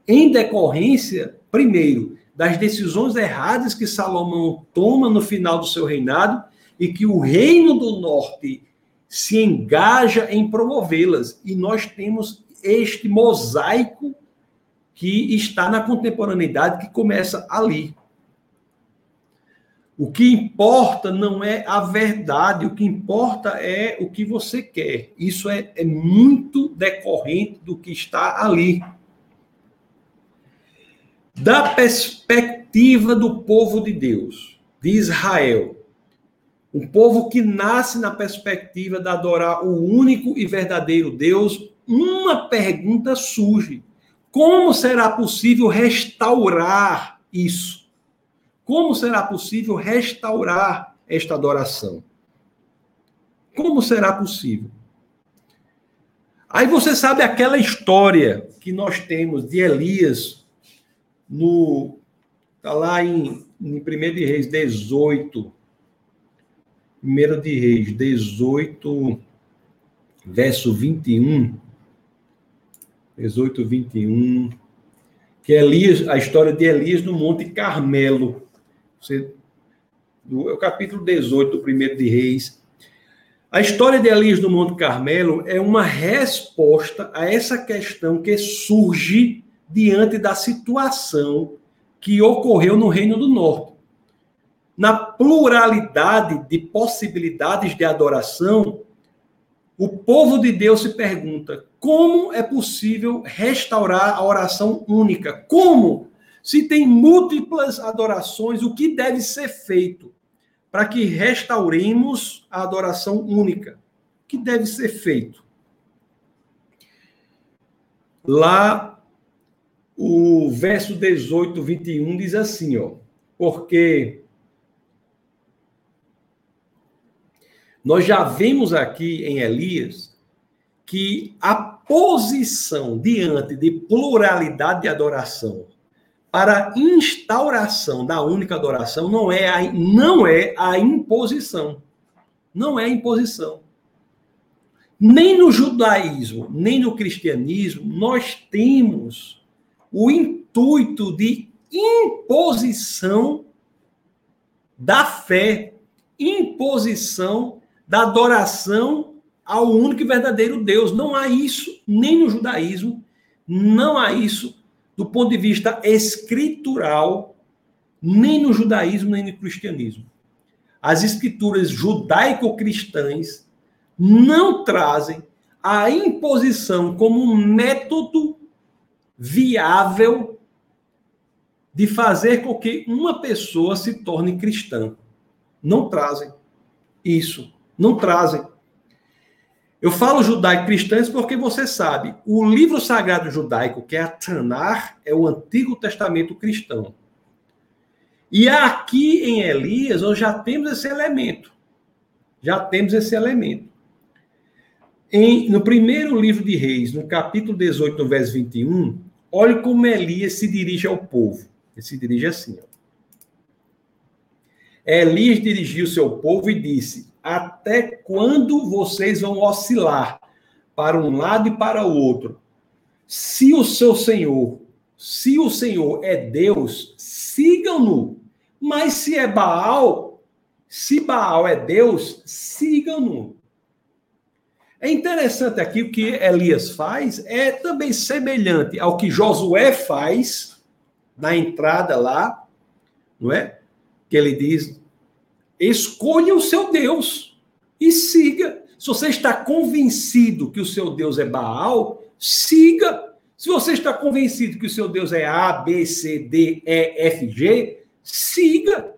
em decorrência, primeiro, das decisões erradas que Salomão toma no final do seu reinado e que o reino do norte se engaja em promovê-las. E nós temos este mosaico que está na contemporaneidade que começa ali. O que importa não é a verdade, o que importa é o que você quer. Isso é, é muito decorrente do que está ali. Da perspectiva do povo de Deus, de Israel, um povo que nasce na perspectiva de adorar o único e verdadeiro Deus, uma pergunta surge: como será possível restaurar isso? Como será possível restaurar esta adoração? Como será possível? Aí você sabe aquela história que nós temos de Elias no tá lá em, em 1 de Reis 18. 1 de Reis 18, verso 21. 18, 21. Que é Elias, a história de Elias no Monte Carmelo. Você, é o capítulo 18 do 1 de Reis. A história de Elias no Monte Carmelo é uma resposta a essa questão que surge diante da situação que ocorreu no Reino do Norte. Na pluralidade de possibilidades de adoração, o povo de Deus se pergunta: como é possível restaurar a oração única? Como? Se tem múltiplas adorações, o que deve ser feito para que restauremos a adoração única? O que deve ser feito? Lá o verso 18, 21 diz assim, ó, porque nós já vemos aqui em Elias que a posição diante de pluralidade de adoração para instauração da única adoração não é a, não é a imposição. Não é a imposição. Nem no judaísmo, nem no cristianismo, nós temos o intuito de imposição da fé, imposição da adoração ao único e verdadeiro Deus. Não há isso nem no judaísmo, não há isso do ponto de vista escritural, nem no judaísmo, nem no cristianismo. As escrituras judaico-cristãs não trazem a imposição como um método viável de fazer com que uma pessoa se torne cristã. Não trazem isso. Não trazem. Eu falo judaico-cristãs porque você sabe, o livro sagrado judaico, que é a Tanar, é o Antigo Testamento cristão. E aqui em Elias, nós já temos esse elemento. Já temos esse elemento. Em, no primeiro livro de Reis, no capítulo 18, no verso 21, olhe como Elias se dirige ao povo. Ele se dirige assim. Ó. Elias dirigiu seu povo e disse: Até quando vocês vão oscilar para um lado e para o outro? Se o seu Senhor, se o Senhor é Deus, sigam-no. Mas se é Baal, se Baal é Deus, sigam-no. É interessante aqui o que Elias faz, é também semelhante ao que Josué faz na entrada lá, não é? Que ele diz: escolha o seu Deus e siga. Se você está convencido que o seu Deus é Baal, siga. Se você está convencido que o seu Deus é A, B, C, D, E, F, G, siga.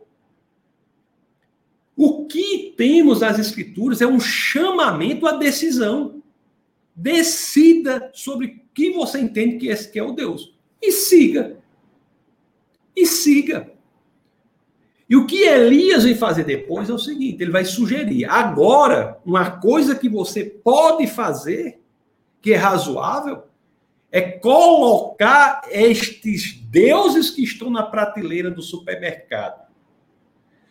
O que temos nas Escrituras é um chamamento à decisão. Decida sobre que você entende que esse que é o Deus. E siga. E siga. E o que Elias vem fazer depois é o seguinte: ele vai sugerir. Agora, uma coisa que você pode fazer, que é razoável, é colocar estes deuses que estão na prateleira do supermercado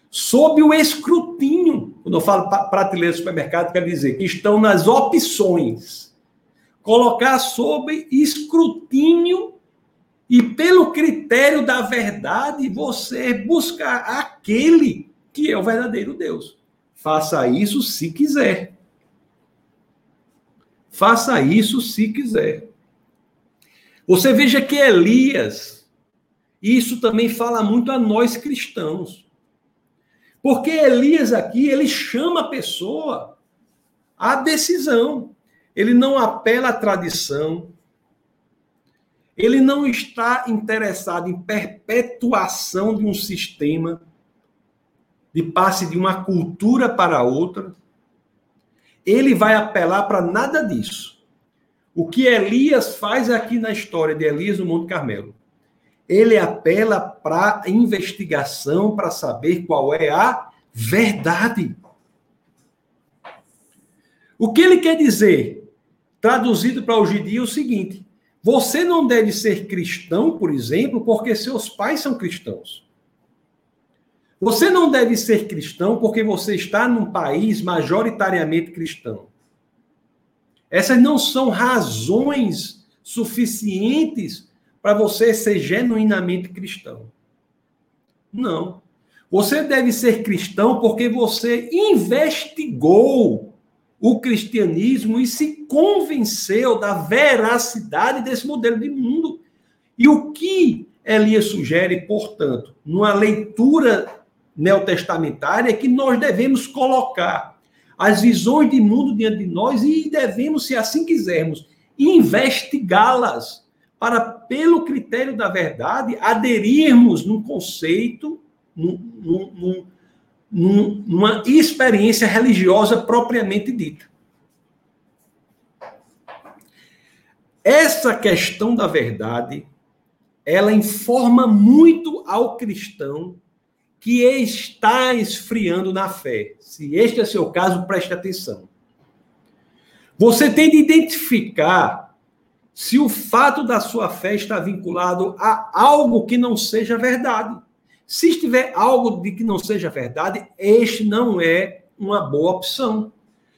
sob o escrutínio. Quando eu falo prateleira do supermercado, quer dizer que estão nas opções. Colocar sob escrutínio E pelo critério da verdade, você busca aquele que é o verdadeiro Deus. Faça isso se quiser. Faça isso se quiser. Você veja que Elias, isso também fala muito a nós cristãos. Porque Elias aqui, ele chama a pessoa à decisão. Ele não apela à tradição. Ele não está interessado em perpetuação de um sistema, de passe de uma cultura para outra. Ele vai apelar para nada disso. O que Elias faz aqui na história de Elias no Monte Carmelo? Ele apela para investigação para saber qual é a verdade. O que ele quer dizer? Traduzido para hoje em dia, é o seguinte: você não deve ser cristão, por exemplo, porque seus pais são cristãos. Você não deve ser cristão porque você está num país majoritariamente cristão. Essas não são razões suficientes para você ser genuinamente cristão. Não. Você deve ser cristão porque você investigou o cristianismo e se convenceu da veracidade desse modelo de mundo. E o que Elias sugere, portanto, numa leitura neotestamentária, é que nós devemos colocar as visões de mundo diante de nós e devemos, se assim quisermos, investigá-las para, pelo critério da verdade, aderirmos num conceito, num, num, num, numa experiência religiosa propriamente dita. Essa questão da verdade, ela informa muito ao cristão que está esfriando na fé. Se este é seu caso, preste atenção. Você tem de identificar se o fato da sua fé está vinculado a algo que não seja verdade. Se estiver algo de que não seja verdade, este não é uma boa opção.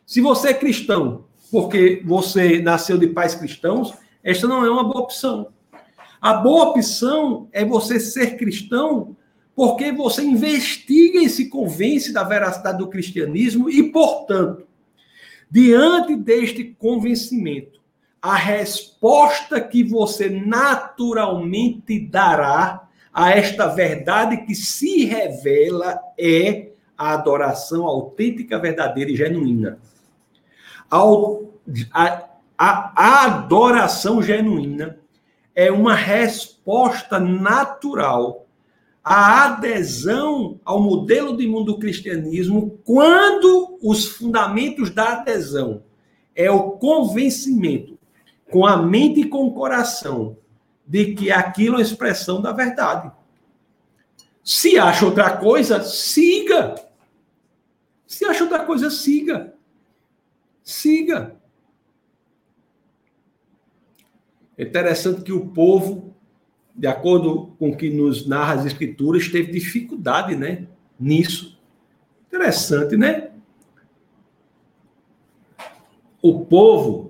Se você é cristão, porque você nasceu de pais cristãos, esta não é uma boa opção. A boa opção é você ser cristão porque você investiga e se convence da veracidade do cristianismo e, portanto, diante deste convencimento, a resposta que você naturalmente dará a esta verdade que se revela é a adoração autêntica, verdadeira e genuína. A, a, a adoração genuína é uma resposta natural à adesão ao modelo de mundo do cristianismo quando os fundamentos da adesão é o convencimento com a mente e com o coração de que aquilo é expressão da verdade. Se acha outra coisa, siga. Se acha outra coisa, siga. Siga. É interessante que o povo, de acordo com o que nos narra as escrituras, teve dificuldade, né, nisso. Interessante, né? O povo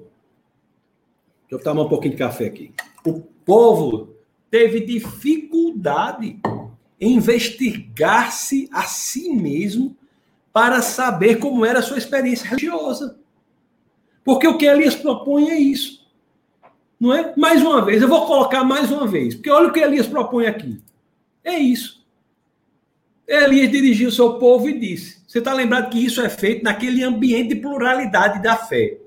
Deixa eu tomar um pouquinho de café aqui. O povo teve dificuldade em investigar-se a si mesmo para saber como era a sua experiência religiosa. Porque o que Elias propõe é isso. Não é? Mais uma vez, eu vou colocar mais uma vez, porque olha o que Elias propõe aqui. É isso. Elias dirigiu o seu povo e disse: Você está lembrado que isso é feito naquele ambiente de pluralidade da fé.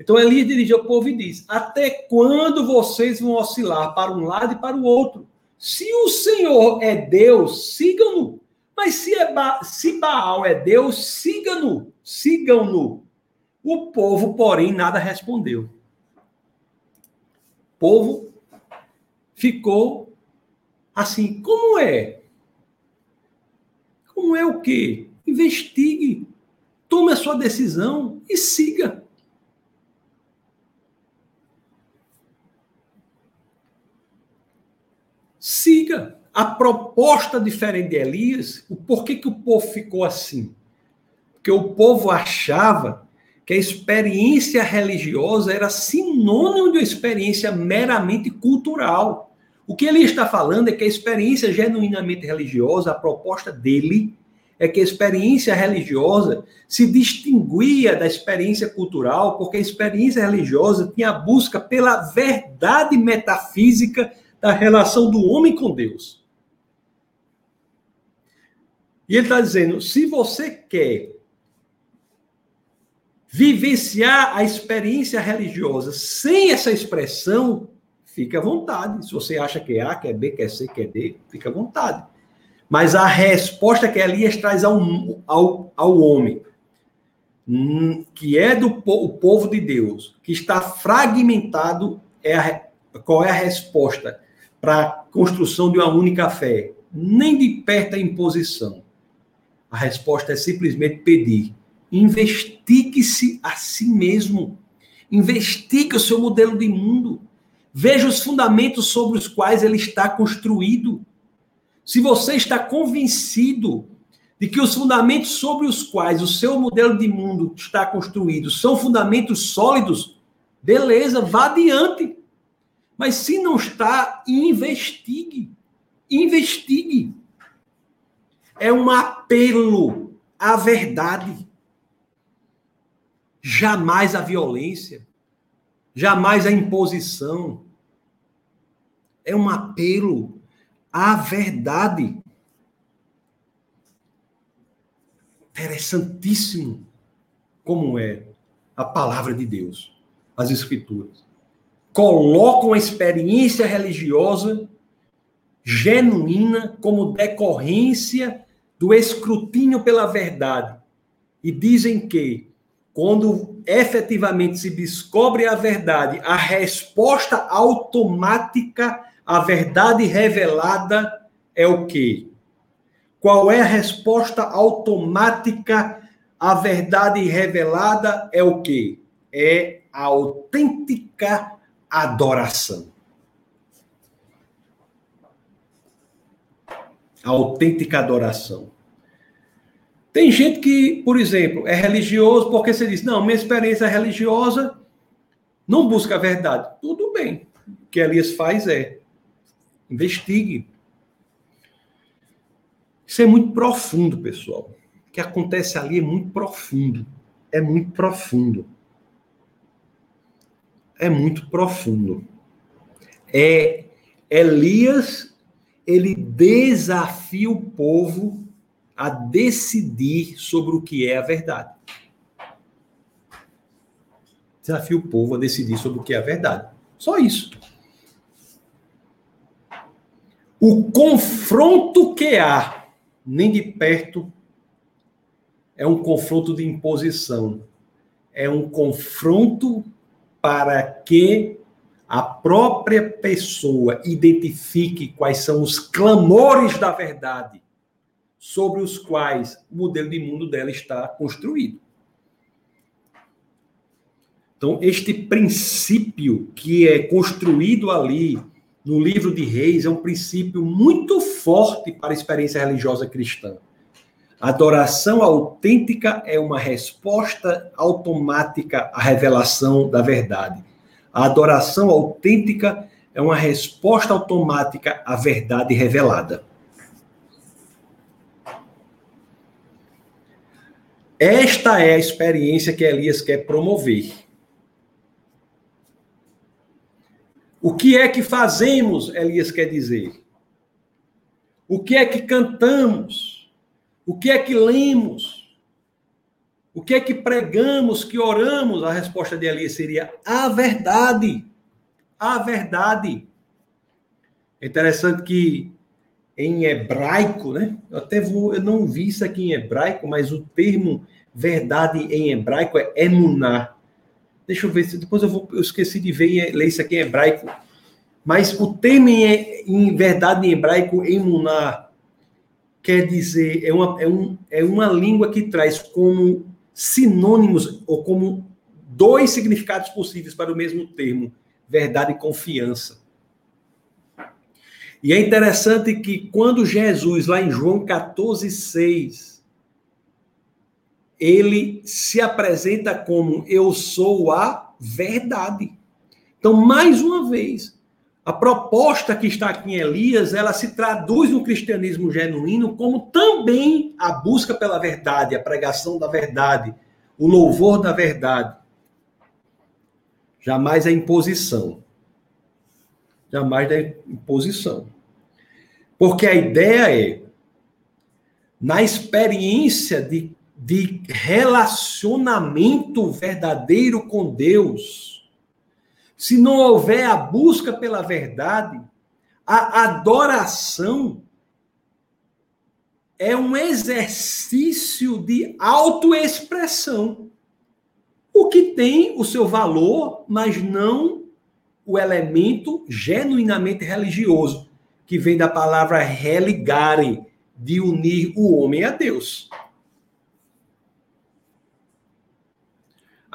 Então Elias dirigiu ao povo e disse: Até quando vocês vão oscilar para um lado e para o outro? Se o Senhor é Deus, sigam-no. Mas se, é ba se Baal é Deus, sigam-no. Sigam-no. O povo, porém, nada respondeu. O povo ficou assim: como é? Como é o quê? Investigue, tome a sua decisão e siga. siga a proposta diferente de Elias. O porquê que o povo ficou assim? Porque o povo achava que a experiência religiosa era sinônimo de uma experiência meramente cultural. O que ele está falando é que a experiência genuinamente religiosa, a proposta dele é que a experiência religiosa se distinguia da experiência cultural, porque a experiência religiosa tinha a busca pela verdade metafísica da relação do homem com Deus. E ele está dizendo: se você quer vivenciar a experiência religiosa sem essa expressão, fique à vontade. Se você acha que é A, que é B, que é C, que é D, fique à vontade. Mas a resposta que Elias traz ao, ao, ao homem, hum, que é do o povo de Deus, que está fragmentado, é a, qual é a resposta para a construção de uma única fé? Nem de perto a imposição. A resposta é simplesmente pedir. Investigue-se a si mesmo. Investigue o seu modelo de mundo. Veja os fundamentos sobre os quais ele está construído. Se você está convencido de que os fundamentos sobre os quais o seu modelo de mundo está construído são fundamentos sólidos, beleza, vá adiante. Mas se não está, investigue. Investigue. É um apelo à verdade. Jamais a violência, jamais a imposição. É um apelo a verdade. Interessantíssimo como é a palavra de Deus, as Escrituras. Colocam a experiência religiosa genuína como decorrência do escrutínio pela verdade. E dizem que, quando efetivamente se descobre a verdade, a resposta automática a verdade revelada é o quê? Qual é a resposta automática à verdade revelada? É o quê? É a autêntica adoração. A autêntica adoração. Tem gente que, por exemplo, é religioso porque você diz: não, minha experiência religiosa não busca a verdade. Tudo bem. O que Elias faz é Investigue. Isso é muito profundo, pessoal. O que acontece ali é muito profundo. É muito profundo. É muito profundo. É Elias, ele desafia o povo a decidir sobre o que é a verdade. Desafia o povo a decidir sobre o que é a verdade. Só isso. O confronto que há, nem de perto, é um confronto de imposição. É um confronto para que a própria pessoa identifique quais são os clamores da verdade sobre os quais o modelo de mundo dela está construído. Então, este princípio que é construído ali no livro de Reis é um princípio muito forte para a experiência religiosa cristã. Adoração autêntica é uma resposta automática à revelação da verdade. A adoração autêntica é uma resposta automática à verdade revelada. Esta é a experiência que Elias quer promover. O que é que fazemos, Elias quer dizer? O que é que cantamos? O que é que lemos? O que é que pregamos, que oramos? A resposta de Elias seria a verdade. A verdade. É interessante que em hebraico, né? Eu até vou, eu não vi isso aqui em hebraico, mas o termo verdade em hebraico é emuná. Deixa eu ver se depois eu vou. Eu esqueci de ver ler isso aqui em hebraico. Mas o termo em, em verdade em hebraico, emuná, quer dizer, é uma, é, um, é uma língua que traz como sinônimos ou como dois significados possíveis para o mesmo termo: verdade e confiança. E é interessante que quando Jesus, lá em João 14, 6, ele se apresenta como eu sou a verdade. Então, mais uma vez, A proposta que está aqui em Elias, ela se traduz no cristianismo genuíno como também a busca pela verdade, a pregação da verdade, o louvor da verdade. Jamais a imposição. Jamais a imposição. Porque a ideia é, na experiência de, de relacionamento verdadeiro com Deus, se não houver a busca pela verdade, a adoração é um exercício de autoexpressão. O que tem o seu valor, mas não o elemento genuinamente religioso, que vem da palavra religare, de unir o homem a Deus.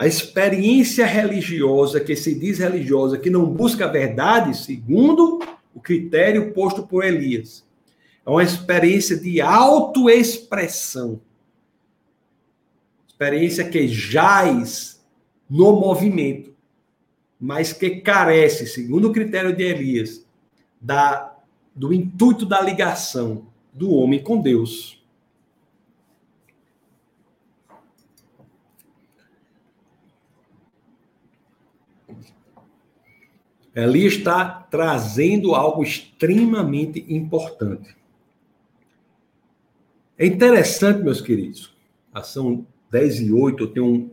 A experiência religiosa, que se diz religiosa, que não busca a verdade, segundo o critério posto por Elias, é uma experiência de autoexpressão. Experiência que jaz no movimento, mas que carece, segundo o critério de Elias, da, do intuito da ligação do homem com Deus. Elias está trazendo algo extremamente importante. É interessante, meus queridos, são 10 e 8, eu tenho,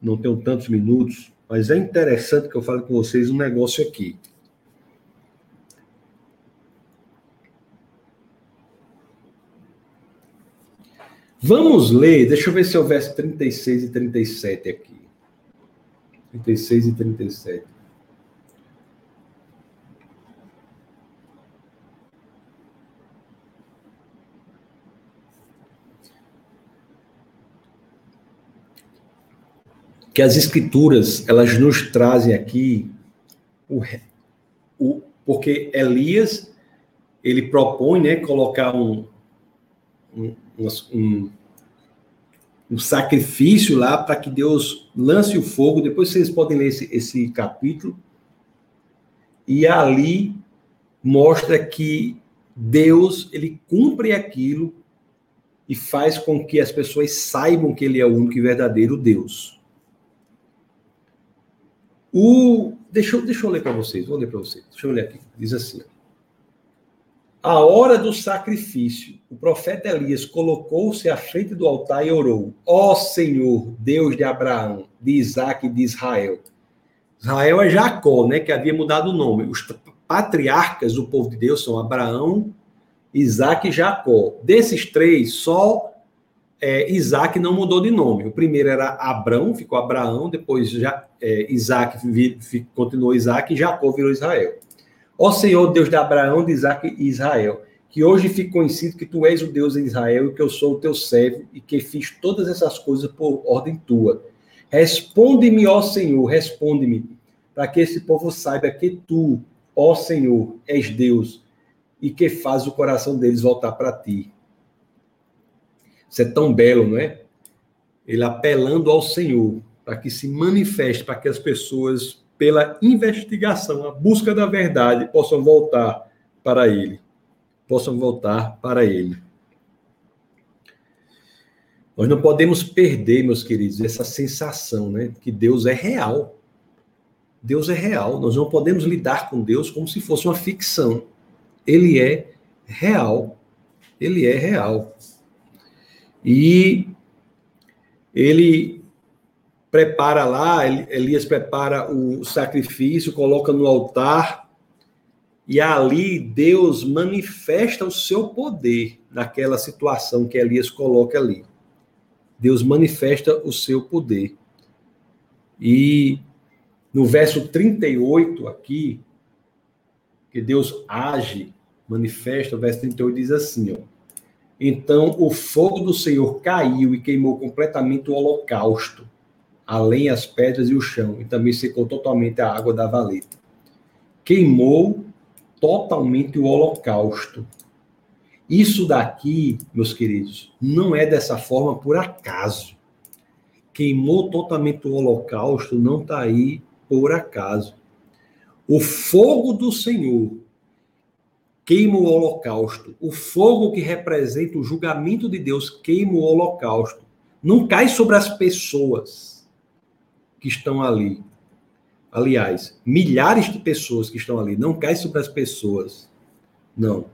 não tenho tantos minutos, mas é interessante que eu fale com vocês um negócio aqui. Vamos ler, deixa eu ver se eu verso 36 e 37 aqui. 36 e 37. Que as escrituras elas nos trazem aqui o, o porque Elias ele propõe né colocar um um, um, um sacrifício lá para que Deus lance o fogo depois vocês podem ler esse, esse capítulo e ali mostra que Deus ele cumpre aquilo e faz com que as pessoas saibam que ele é o único e verdadeiro Deus. O, deixa, deixa eu ler para vocês, vou ler para vocês. Deixa eu ler aqui. Diz assim: A hora do sacrifício, o profeta Elias colocou-se à frente do altar e orou: Ó Senhor, Deus de Abraão, de Isaac e de Israel. Israel é Jacó, né, que havia mudado o nome. Os patriarcas do povo de Deus são Abraão, Isaac e Jacó. Desses três, só é, Isaac não mudou de nome. O primeiro era Abrão, ficou Abraão, depois já, é, Isaac continuou Isaac e Jacó virou Israel. Ó Senhor, Deus de Abraão, de Isaac e Israel, que hoje fique conhecido que tu és o Deus de Israel e que eu sou o teu servo e que fiz todas essas coisas por ordem tua. Responde-me, ó Senhor, responde-me, para que esse povo saiba que tu, ó Senhor, és Deus e que faz o coração deles voltar para ti. Isso é tão belo, não é? Ele apelando ao Senhor para que se manifeste, para que as pessoas, pela investigação, a busca da verdade, possam voltar para Ele. Possam voltar para Ele. Nós não podemos perder, meus queridos, essa sensação, né? Que Deus é real. Deus é real. Nós não podemos lidar com Deus como se fosse uma ficção. Ele é real. Ele é real. E ele prepara lá, Elias prepara o sacrifício, coloca no altar, e ali Deus manifesta o seu poder naquela situação que Elias coloca ali. Deus manifesta o seu poder. E no verso 38 aqui, que Deus age, manifesta, o verso 38 diz assim, ó. Então o fogo do Senhor caiu e queimou completamente o holocausto, além as pedras e o chão, e também secou totalmente a água da valeta. Queimou totalmente o holocausto. Isso daqui, meus queridos, não é dessa forma por acaso. Queimou totalmente o holocausto, não está aí por acaso. O fogo do Senhor queima o holocausto. O fogo que representa o julgamento de Deus queima o holocausto. Não cai sobre as pessoas que estão ali. Aliás, milhares de pessoas que estão ali. Não cai sobre as pessoas. Não.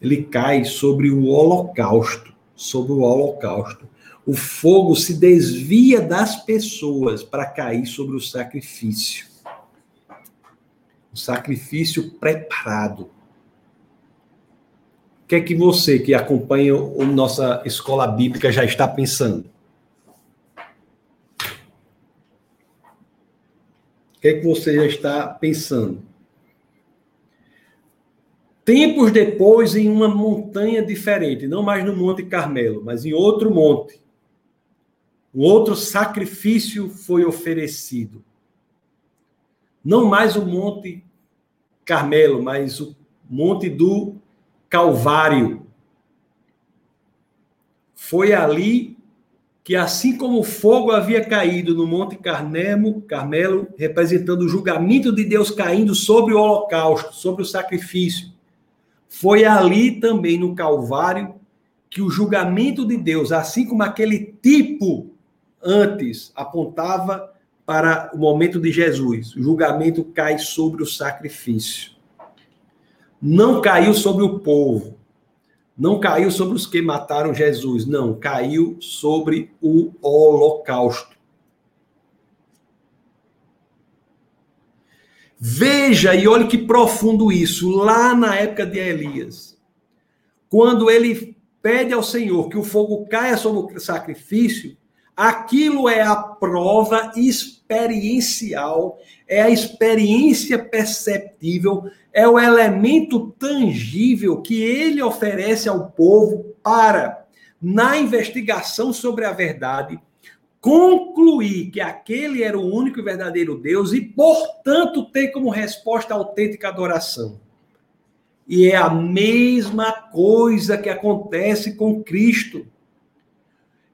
Ele cai sobre o holocausto. Sobre o holocausto. O fogo se desvia das pessoas para cair sobre o sacrifício. O sacrifício preparado que é que você que acompanha a nossa escola bíblica já está pensando? O que é que você já está pensando? Tempos depois, em uma montanha diferente, não mais no Monte Carmelo, mas em outro monte, um outro sacrifício foi oferecido. Não mais o Monte Carmelo, mas o Monte do Calvário. Foi ali que, assim como o fogo havia caído no Monte Carmelo, Carmelo, representando o julgamento de Deus caindo sobre o holocausto, sobre o sacrifício, foi ali também no Calvário que o julgamento de Deus, assim como aquele tipo antes apontava para o momento de Jesus, o julgamento cai sobre o sacrifício não caiu sobre o povo, não caiu sobre os que mataram Jesus, não, caiu sobre o holocausto. Veja e olhe que profundo isso, lá na época de Elias, quando ele pede ao Senhor que o fogo caia sobre o sacrifício, aquilo é a prova experiencial, é a experiência perceptível é o elemento tangível que ele oferece ao povo para, na investigação sobre a verdade, concluir que aquele era o único e verdadeiro Deus e, portanto, ter como resposta a autêntica adoração. E é a mesma coisa que acontece com Cristo.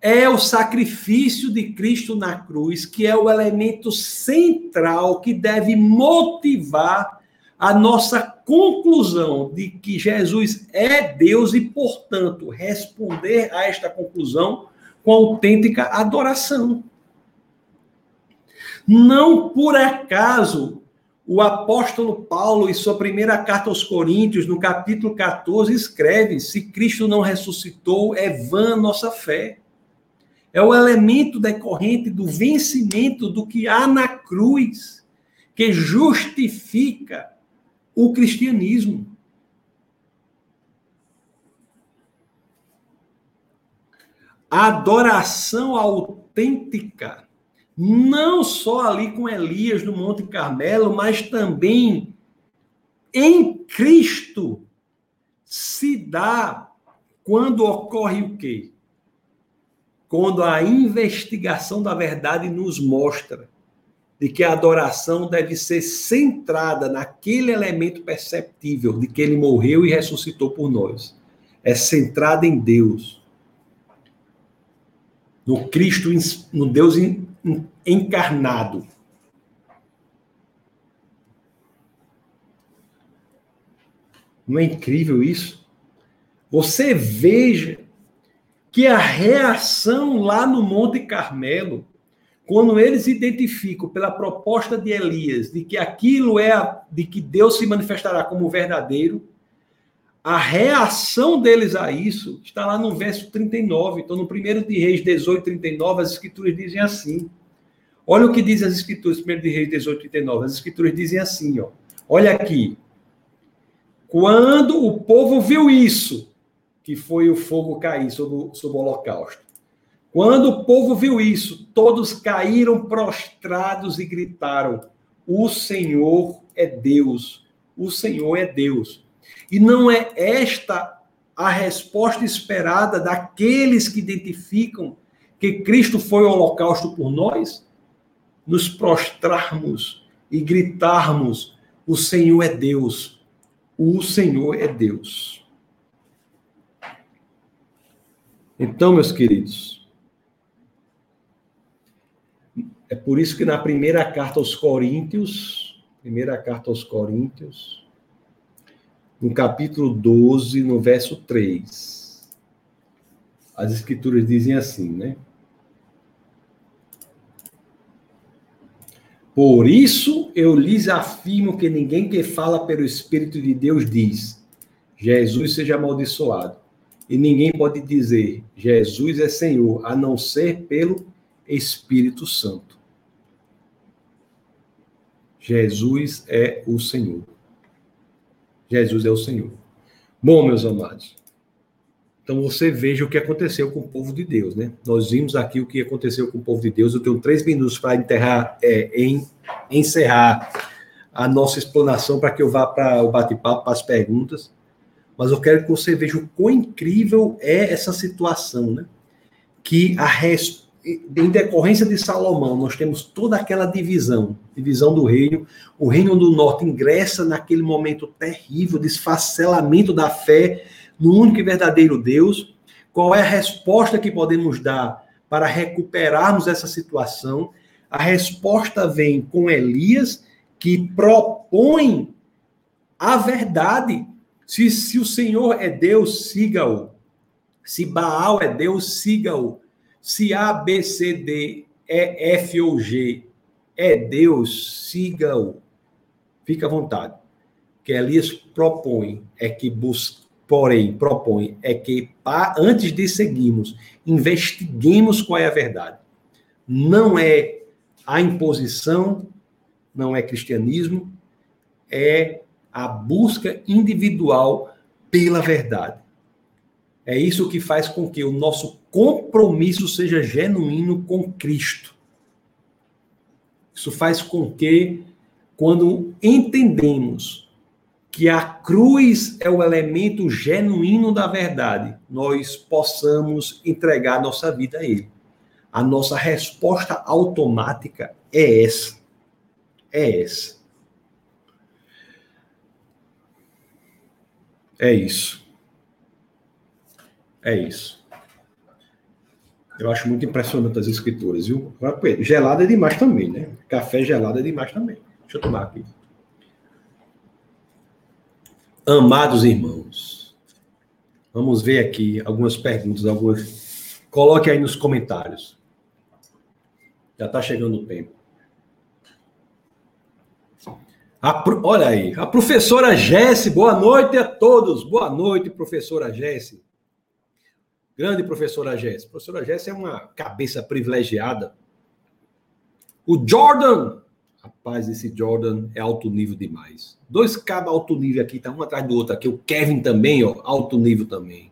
É o sacrifício de Cristo na cruz que é o elemento central que deve motivar a nossa conclusão de que Jesus é Deus e, portanto, responder a esta conclusão com autêntica adoração. Não por acaso o apóstolo Paulo, em sua primeira carta aos Coríntios, no capítulo 14, escreve: Se Cristo não ressuscitou, é vã nossa fé. É o elemento decorrente do vencimento do que há na cruz, que justifica o cristianismo. A adoração autêntica, não só ali com Elias no Monte Carmelo, mas também em Cristo, se dá quando ocorre o quê? Quando a investigação da verdade nos mostra de que a adoração deve ser centrada naquele elemento perceptível de que ele morreu e ressuscitou por nós. É centrada em Deus. No Cristo, no Deus encarnado. Não é incrível isso? Você veja que a reação lá no Monte Carmelo quando eles identificam pela proposta de Elias de que aquilo é a, de que Deus se manifestará como verdadeiro, a reação deles a isso está lá no verso 39. Então, no 1 de Reis 18, 39, as escrituras dizem assim. Olha o que diz as escrituras, 1 de Reis 18, 39. As escrituras dizem assim, ó. Olha aqui. Quando o povo viu isso, que foi o fogo cair sobre, sobre o holocausto, quando o povo viu isso, todos caíram prostrados e gritaram: O Senhor é Deus, o Senhor é Deus. E não é esta a resposta esperada daqueles que identificam que Cristo foi o holocausto por nós? Nos prostrarmos e gritarmos: O Senhor é Deus, o Senhor é Deus. Então, meus queridos, é por isso que na primeira carta aos Coríntios, Primeira carta aos Coríntios, no capítulo 12, no verso 3. As escrituras dizem assim, né? Por isso eu lhes afirmo que ninguém que fala pelo Espírito de Deus diz: Jesus seja amaldiçoado. E ninguém pode dizer: Jesus é Senhor, a não ser pelo Espírito Santo. Jesus é o Senhor. Jesus é o Senhor. Bom, meus amados. Então você veja o que aconteceu com o povo de Deus, né? Nós vimos aqui o que aconteceu com o povo de Deus. Eu tenho três minutos para enterrar, é, em, encerrar a nossa explanação para que eu vá para o bate-papo, para as perguntas. Mas eu quero que você veja o quão incrível é essa situação, né? Que a res... em decorrência de Salomão, nós temos toda aquela divisão, divisão do reino. O reino do norte ingressa naquele momento terrível de esfacelamento da fé no único e verdadeiro Deus? Qual é a resposta que podemos dar para recuperarmos essa situação? A resposta vem com Elias, que propõe a verdade. Se, se o Senhor é Deus, siga-o. Se Baal é Deus, siga-o. Se A, B, C, D, E, F ou G é Deus, siga-o. Fica à vontade. O que Elias propõe é que busque porém, propõe é que, antes de seguirmos, investiguemos qual é a verdade. Não é a imposição, não é cristianismo, é a busca individual pela verdade. É isso que faz com que o nosso compromisso seja genuíno com Cristo. Isso faz com que, quando entendemos que a cruz é o elemento genuíno da verdade, nós possamos entregar nossa vida a Ele. A nossa resposta automática é essa. É essa. É isso. É isso. Eu acho muito impressionante as escrituras, viu? Gelada é demais também, né? Café gelado é demais também. Deixa eu tomar aqui. Amados irmãos, vamos ver aqui algumas perguntas, algumas. Coloque aí nos comentários. Já está chegando o tempo. A, olha aí, a professora Jesse, boa noite a todos. Boa noite, professora Jesse. Grande professora Jesse. Professora Jesse é uma cabeça privilegiada. O Jordan, Rapaz, esse Jordan é alto nível demais. Dois cabos alto nível aqui, tá um atrás do outro aqui. O Kevin também, ó, alto nível também.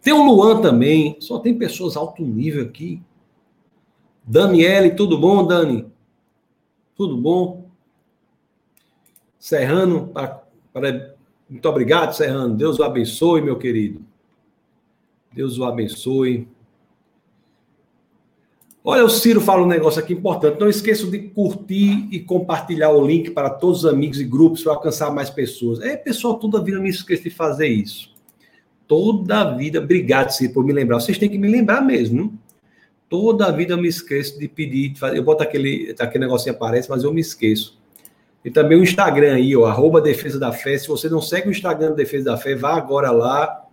Tem o Luan também. Só tem pessoas alto nível aqui. Daniele, tudo bom, Dani? Tudo bom? Serrano, para, para, muito obrigado, Serrano. Deus o abençoe, meu querido. Deus o abençoe. Olha, o Ciro fala um negócio aqui importante. Não esqueçam de curtir e compartilhar o link para todos os amigos e grupos para alcançar mais pessoas. É, pessoal, toda vida me esqueço de fazer isso. Toda a vida, obrigado, Ciro, por me lembrar. Vocês têm que me lembrar mesmo. Toda a vida eu me esqueço de pedir, de fazer. eu boto aquele, aquele negocinho aparece, mas eu me esqueço. E também o Instagram aí, ó, arroba Defesa da Fé. Se você não segue o Instagram do Defesa da Fé, vá agora lá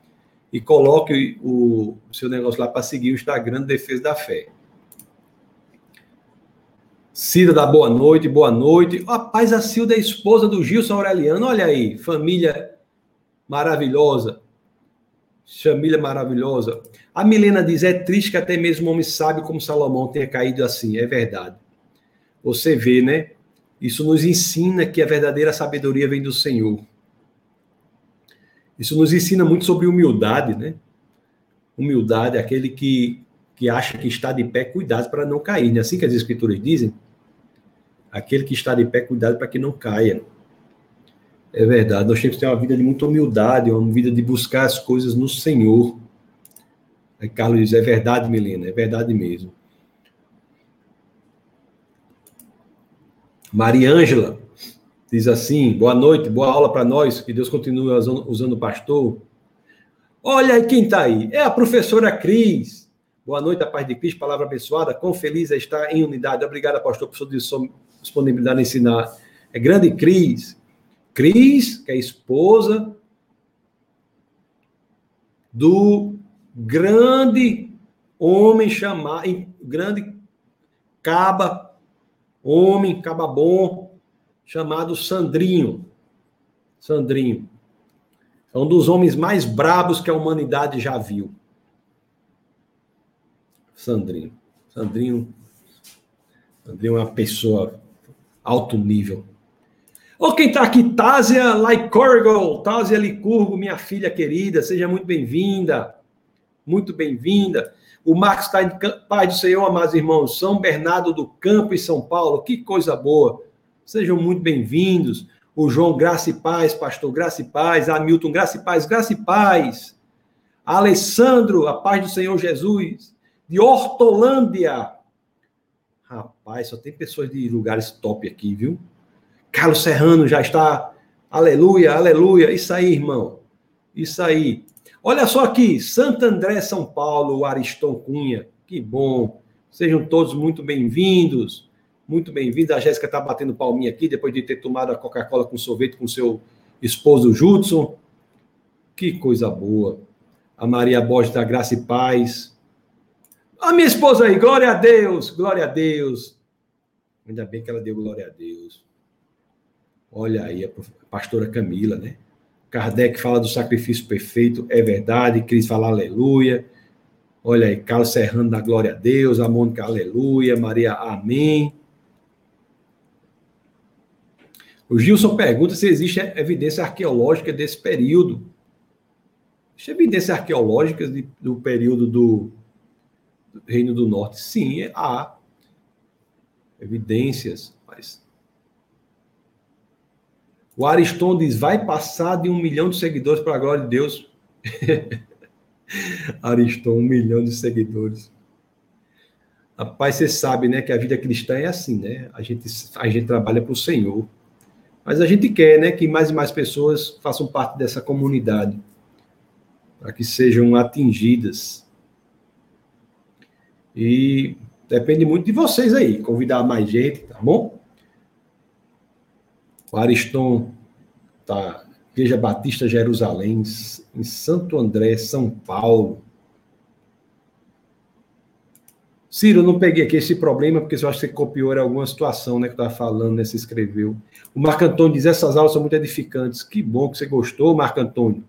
e coloque o, o seu negócio lá para seguir o Instagram do Defesa da Fé. Cida da boa noite, boa noite. Rapaz, a Cilda é esposa do Gilson Aureliano. Olha aí, família maravilhosa. Família maravilhosa. A Milena diz: é triste que até mesmo um homem sábio como Salomão tenha caído assim. É verdade. Você vê, né? Isso nos ensina que a verdadeira sabedoria vem do Senhor. Isso nos ensina muito sobre humildade, né? Humildade, aquele que que acha que está de pé, cuidado para não cair. Não é assim que as escrituras dizem? Aquele que está de pé, cuidado para que não caia. É verdade, nós temos que ter uma vida de muita humildade, uma vida de buscar as coisas no Senhor. Aí Carlos diz, é verdade, Milena, é verdade mesmo. Maria Ângela diz assim: boa noite, boa aula para nós, que Deus continue usando o pastor. Olha aí quem está aí, é a professora Cris. Boa noite, a paz de Cristo, palavra abençoada. Quão feliz é estar em unidade. Obrigado, pastor, por sua disponibilidade em ensinar. É grande Cris. Cris, que é esposa do grande homem chamado, grande caba, homem, caba bom, chamado Sandrinho. Sandrinho. É um dos homens mais brabos que a humanidade já viu. Sandrinho. Sandrinho. Sandrinho é uma pessoa alto nível. Ô, quem tá aqui, Tásia Lycorgo, Tásia Licurgo, minha filha querida, seja muito bem-vinda. Muito bem-vinda. O Marcos está em Pai do Senhor, amados irmãos, São Bernardo do Campo, em São Paulo. Que coisa boa. Sejam muito bem-vindos. O João, graça e paz, pastor, graça e paz. Hamilton, graça e paz, graça e paz. Alessandro, a paz do Senhor Jesus. De Hortolândia. Rapaz, só tem pessoas de lugares top aqui, viu? Carlos Serrano já está. Aleluia, aleluia. Isso aí, irmão. Isso aí. Olha só aqui, Santo André, São Paulo, Ariston Cunha. Que bom. Sejam todos muito bem-vindos. Muito bem-vindos. A Jéssica está batendo palminha aqui depois de ter tomado a Coca-Cola com sorvete com seu esposo Judson. Que coisa boa. A Maria Borges da Graça e Paz. A minha esposa aí, glória a Deus, glória a Deus. Ainda bem que ela deu glória a Deus. Olha aí, a pastora Camila, né? Kardec fala do sacrifício perfeito, é verdade. Cris fala aleluia. Olha aí, Carlos Serrano da glória a Deus, a Mônica aleluia, Maria amém. O Gilson pergunta se existe evidência arqueológica desse período. Existe evidências arqueológicas de, do período do, do Reino do Norte? Sim, há evidências, mas o Ariston diz: vai passar de um milhão de seguidores para a glória de Deus. *laughs* Ariston, um milhão de seguidores. Rapaz, você sabe, né, que a vida cristã é assim, né? A gente, a gente trabalha para o Senhor. Mas a gente quer, né, que mais e mais pessoas façam parte dessa comunidade, para que sejam atingidas. E depende muito de vocês aí, convidar mais gente, tá bom? Ariston tá Igreja Batista Jerusalém, em Santo André, São Paulo. Ciro, eu não peguei aqui esse problema, porque eu acho que você copiou era alguma situação né, que eu estava falando, né, você escreveu. O Marco Antônio diz: essas aulas são muito edificantes. Que bom que você gostou, Marco Antônio.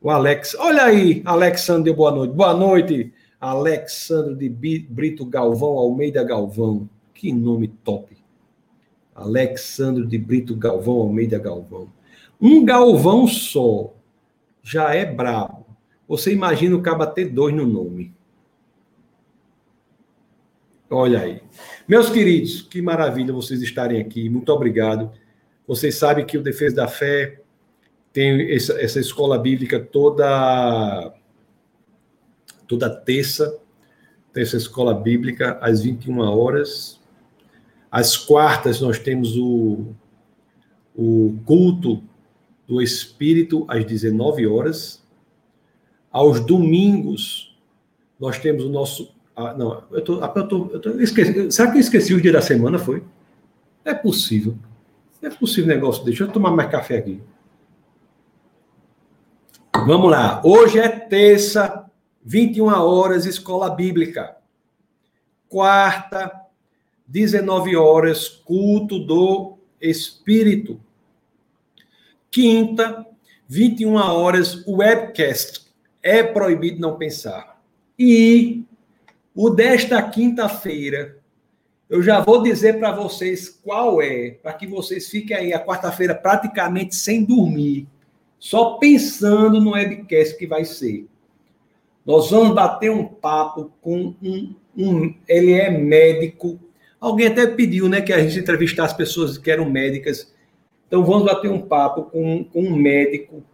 O Alex, olha aí, Alexandre, boa noite. Boa noite, Alexandre de Brito Galvão, Almeida Galvão. Que nome top. Alexandre de Brito Galvão, Almeida Galvão. Um Galvão só já é brabo. Você imagina o caba ter dois no nome. Olha aí. Meus queridos, que maravilha vocês estarem aqui. Muito obrigado. Vocês sabem que o Defesa da Fé tem essa, escola bíblica toda toda terça. Tem essa escola bíblica às 21 horas. Às quartas, nós temos o, o culto do Espírito às 19 horas. Aos domingos, nós temos o nosso. Ah, não, eu tô, eu tô, eu tô será que eu esqueci o dia da semana? Foi? É possível. É possível negócio. Deixa eu tomar mais café aqui. Vamos lá. Hoje é terça, 21 horas, escola bíblica. Quarta, 19 horas, culto do Espírito. Quinta, 21 horas, webcast. É proibido não pensar. E o desta quinta-feira, eu já vou dizer para vocês qual é, para que vocês fiquem aí a quarta-feira praticamente sem dormir, só pensando no webcast que vai ser. Nós vamos bater um papo com um, um ele é médico Alguém até pediu né, que a gente entrevistasse pessoas que eram médicas. Então vamos bater um papo com, com um médico.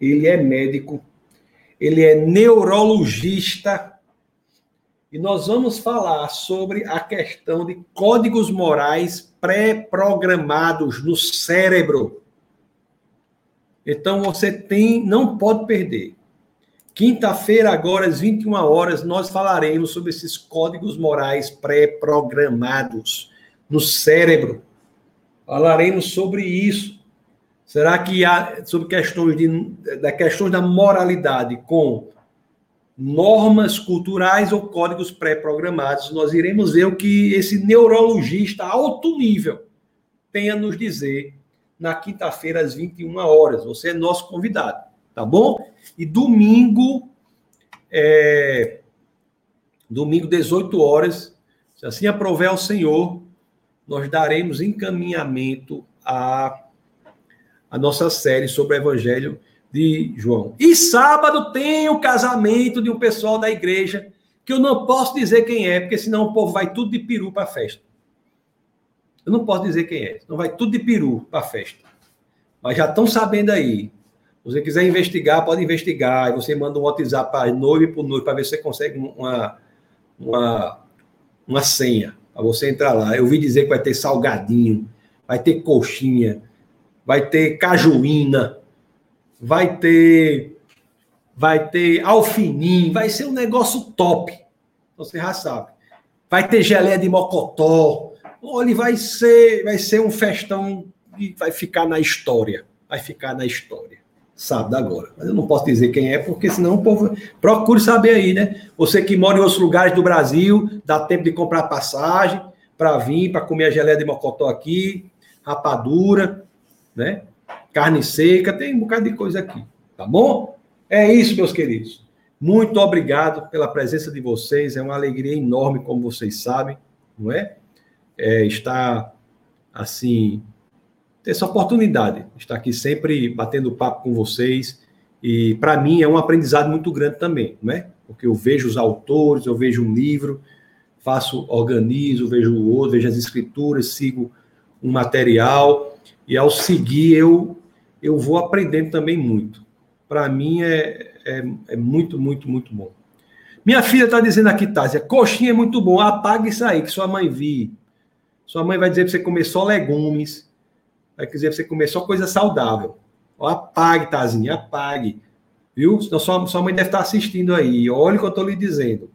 Ele é médico, ele é neurologista. E nós vamos falar sobre a questão de códigos morais pré-programados no cérebro. Então você tem, não pode perder. Quinta-feira, agora às 21 horas, nós falaremos sobre esses códigos morais pré-programados. no cérebro. Falaremos sobre isso. Será que há sobre questões de, da questões da moralidade com normas culturais ou códigos pré-programados? Nós iremos ver o que esse neurologista alto nível tem a nos dizer na quinta-feira às 21 horas. Você é nosso convidado, tá bom? E domingo é, domingo 18 horas, se assim aprover o Senhor, nós daremos encaminhamento à, à nossa série sobre o Evangelho de João. E sábado tem o casamento de um pessoal da igreja, que eu não posso dizer quem é, porque senão o povo vai tudo de peru para a festa. Eu não posso dizer quem é, senão vai tudo de peru para a festa. Mas já estão sabendo aí. Você quiser investigar, pode investigar. Você manda um WhatsApp para noivo e para noivo para ver se você consegue uma, uma, uma senha para você entrar lá. Eu ouvi dizer que vai ter salgadinho, vai ter coxinha, vai ter cajuína, vai ter vai ter alfinim, vai ser um negócio top. Você já sabe. Vai ter geleia de mocotó. Olha, vai ser, vai ser um festão e vai ficar na história. Vai ficar na história sábado agora. Mas eu não posso dizer quem é, porque senão o povo. Procure saber aí, né? Você que mora em outros lugares do Brasil, dá tempo de comprar passagem para vir, para comer a geleia de mocotó aqui, rapadura, né? Carne seca, tem um bocado de coisa aqui, tá bom? É isso, meus queridos. Muito obrigado pela presença de vocês. É uma alegria enorme, como vocês sabem, não é? é estar assim ter essa oportunidade, estar aqui sempre batendo papo com vocês. E para mim é um aprendizado muito grande também, né? Porque eu vejo os autores, eu vejo um livro, faço, organizo, vejo o outro, vejo as escrituras, sigo um material e ao seguir eu eu vou aprendendo também muito. Para mim é, é, é, muito, muito, muito bom. Minha filha está dizendo aqui, Tásia, coxinha é muito bom, apaga isso aí que sua mãe vi. Sua mãe vai dizer para você comer só legumes, vai dizer você comer só coisa saudável. apague, Tazinha, apague. Viu? Senão sua, sua mãe deve estar assistindo aí. Olha o que eu estou lhe dizendo.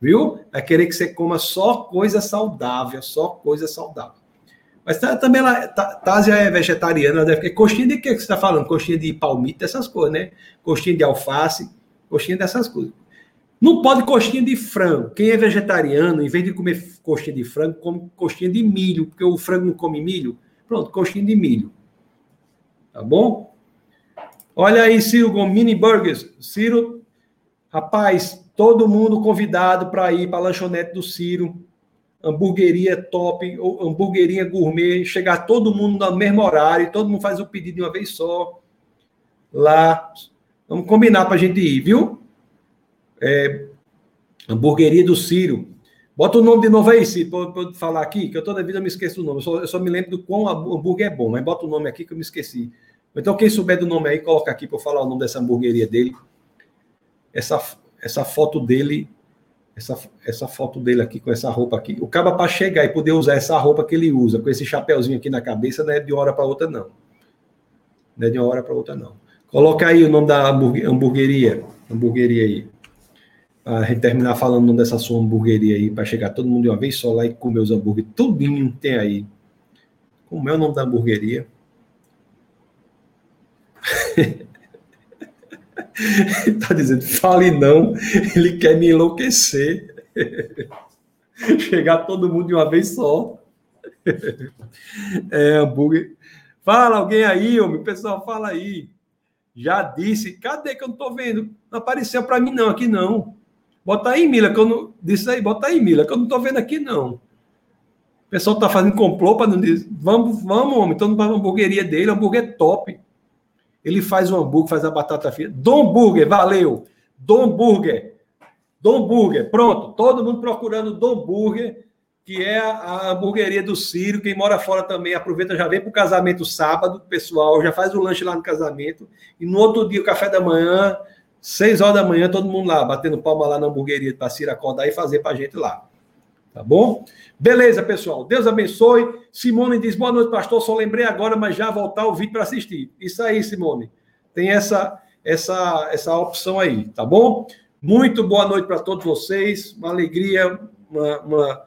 Viu? Vai querer que você coma só coisa saudável, só coisa saudável. Mas tá, também ela, Tásia é vegetariana, deve ter coxinha de que você está falando? Coxinha de palmito, essas coisas, né? Coxinha de alface, coxinha dessas coisas. Não pode coxinha de frango. Quem é vegetariano, em vez de comer coxinha de frango, come coxinha de milho, porque o frango não come milho. Pronto, coxinha de milho. Tá bom? Olha aí, Ciro, com mini burgers. Ciro, rapaz, todo mundo convidado para ir para a lanchonete do Ciro. Hamburgueria top, hamburgueria gourmet. Chegar todo mundo no mesmo horário, todo mundo faz o pedido de uma vez só. Lá. Vamos combinar para a gente ir, viu? É, hamburgueria do Ciro. Bota o nome de novo aí, se para eu falar aqui, que eu toda vida me esqueço do nome. Eu só, eu só me lembro do quão hambúrguer é bom, mas bota o nome aqui que eu me esqueci. Então, quem souber do nome aí, coloca aqui para eu falar o nome dessa hamburgueria dele. Essa, essa foto dele, essa, essa foto dele aqui com essa roupa aqui. O cara para chegar e poder usar essa roupa que ele usa, com esse chapéuzinho aqui na cabeça, não é de uma hora para outra, não. Não é de uma hora para outra, não. Coloca aí o nome da hamburgueria. Hamburgueria aí a gente terminar falando dessa sua hamburgueria aí, para chegar todo mundo de uma vez só lá e comer os hambúrgueres, tudinho tem aí. Como é o nome da hamburgueria? *laughs* tá dizendo, fale não, ele quer me enlouquecer. *laughs* chegar todo mundo de uma vez só. *laughs* é, hambúrguer. Fala alguém aí, homem, pessoal, fala aí. Já disse, cadê que eu não tô vendo? Não apareceu para mim não, aqui não. Bota aí, Mila, que eu não. Disse aí, bota aí, Mila, que eu não estou vendo aqui, não. O pessoal está fazendo complô para não dizer. Vamos, vamos, homem, então para a hamburgueria dele, hambúrguer é top. Ele faz o hambúrguer, faz a batata frita. Dom Burger, valeu. Dom Burger. Dom Burger, pronto. Todo mundo procurando Dom Burger, que é a, a hamburgueria do Ciro. Quem mora fora também aproveita, já vem para o casamento sábado, pessoal, já faz o lanche lá no casamento. E no outro dia, o café da manhã, Seis horas da manhã, todo mundo lá, batendo palma lá na hamburgueria para Cira acordar e fazer para a gente lá. Tá bom? Beleza, pessoal. Deus abençoe. Simone diz: boa noite, pastor. Só lembrei agora, mas já voltar o vídeo para assistir. Isso aí, Simone. Tem essa, essa, essa opção aí, tá bom? Muito boa noite para todos vocês. Uma alegria, uma, uma,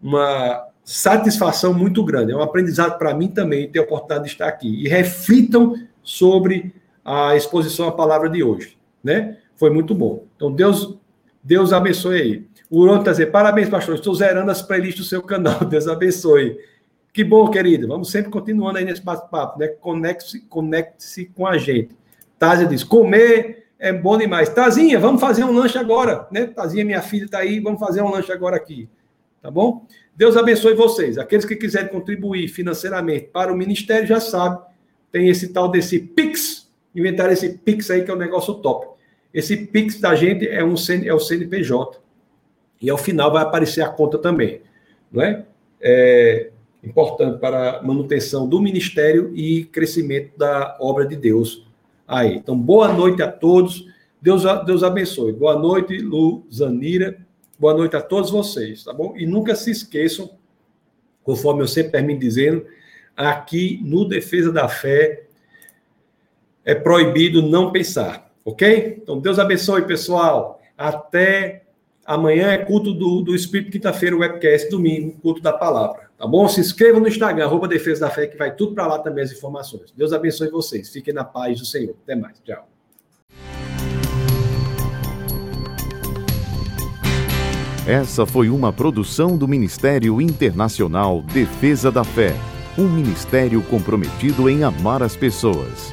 uma satisfação muito grande. É um aprendizado para mim também ter a oportunidade de estar aqui. E reflitam sobre a exposição à palavra de hoje, né? Foi muito bom. Então, Deus, Deus abençoe aí. O Urano está dizendo, parabéns, pastor, estou zerando as playlists do seu canal. *laughs* Deus abençoe. Que bom, querido. Vamos sempre continuando aí nesse bate-papo, né? Conecte-se conecte com a gente. Tazia diz, comer é bom demais. Tazinha, vamos fazer um lanche agora, né? Tazinha, minha filha está aí, vamos fazer um lanche agora aqui. Tá bom? Deus abençoe vocês. Aqueles que quiserem contribuir financeiramente para o ministério já sabem, tem esse tal desse Pix. Inventaram esse Pix aí que é um negócio top. Esse Pix da gente é, um, é o CNPJ. E ao final vai aparecer a conta também. Não é? é importante para manutenção do ministério e crescimento da obra de Deus aí. Então, boa noite a todos. Deus, Deus abençoe. Boa noite, Luzanira. Boa noite a todos vocês, tá bom? E nunca se esqueçam, conforme eu sempre termino dizendo, aqui no Defesa da Fé é proibido não pensar, ok? Então, Deus abençoe, pessoal. Até amanhã é culto do, do Espírito, quinta-feira, webcast, domingo, culto da palavra. Tá bom? Se inscreva no Instagram, arroba Defesa da Fé, que vai tudo para lá também as informações. Deus abençoe vocês. Fiquem na paz do Senhor. Até mais. Tchau. Essa foi uma produção do Ministério Internacional Defesa da Fé, um ministério comprometido em amar as pessoas,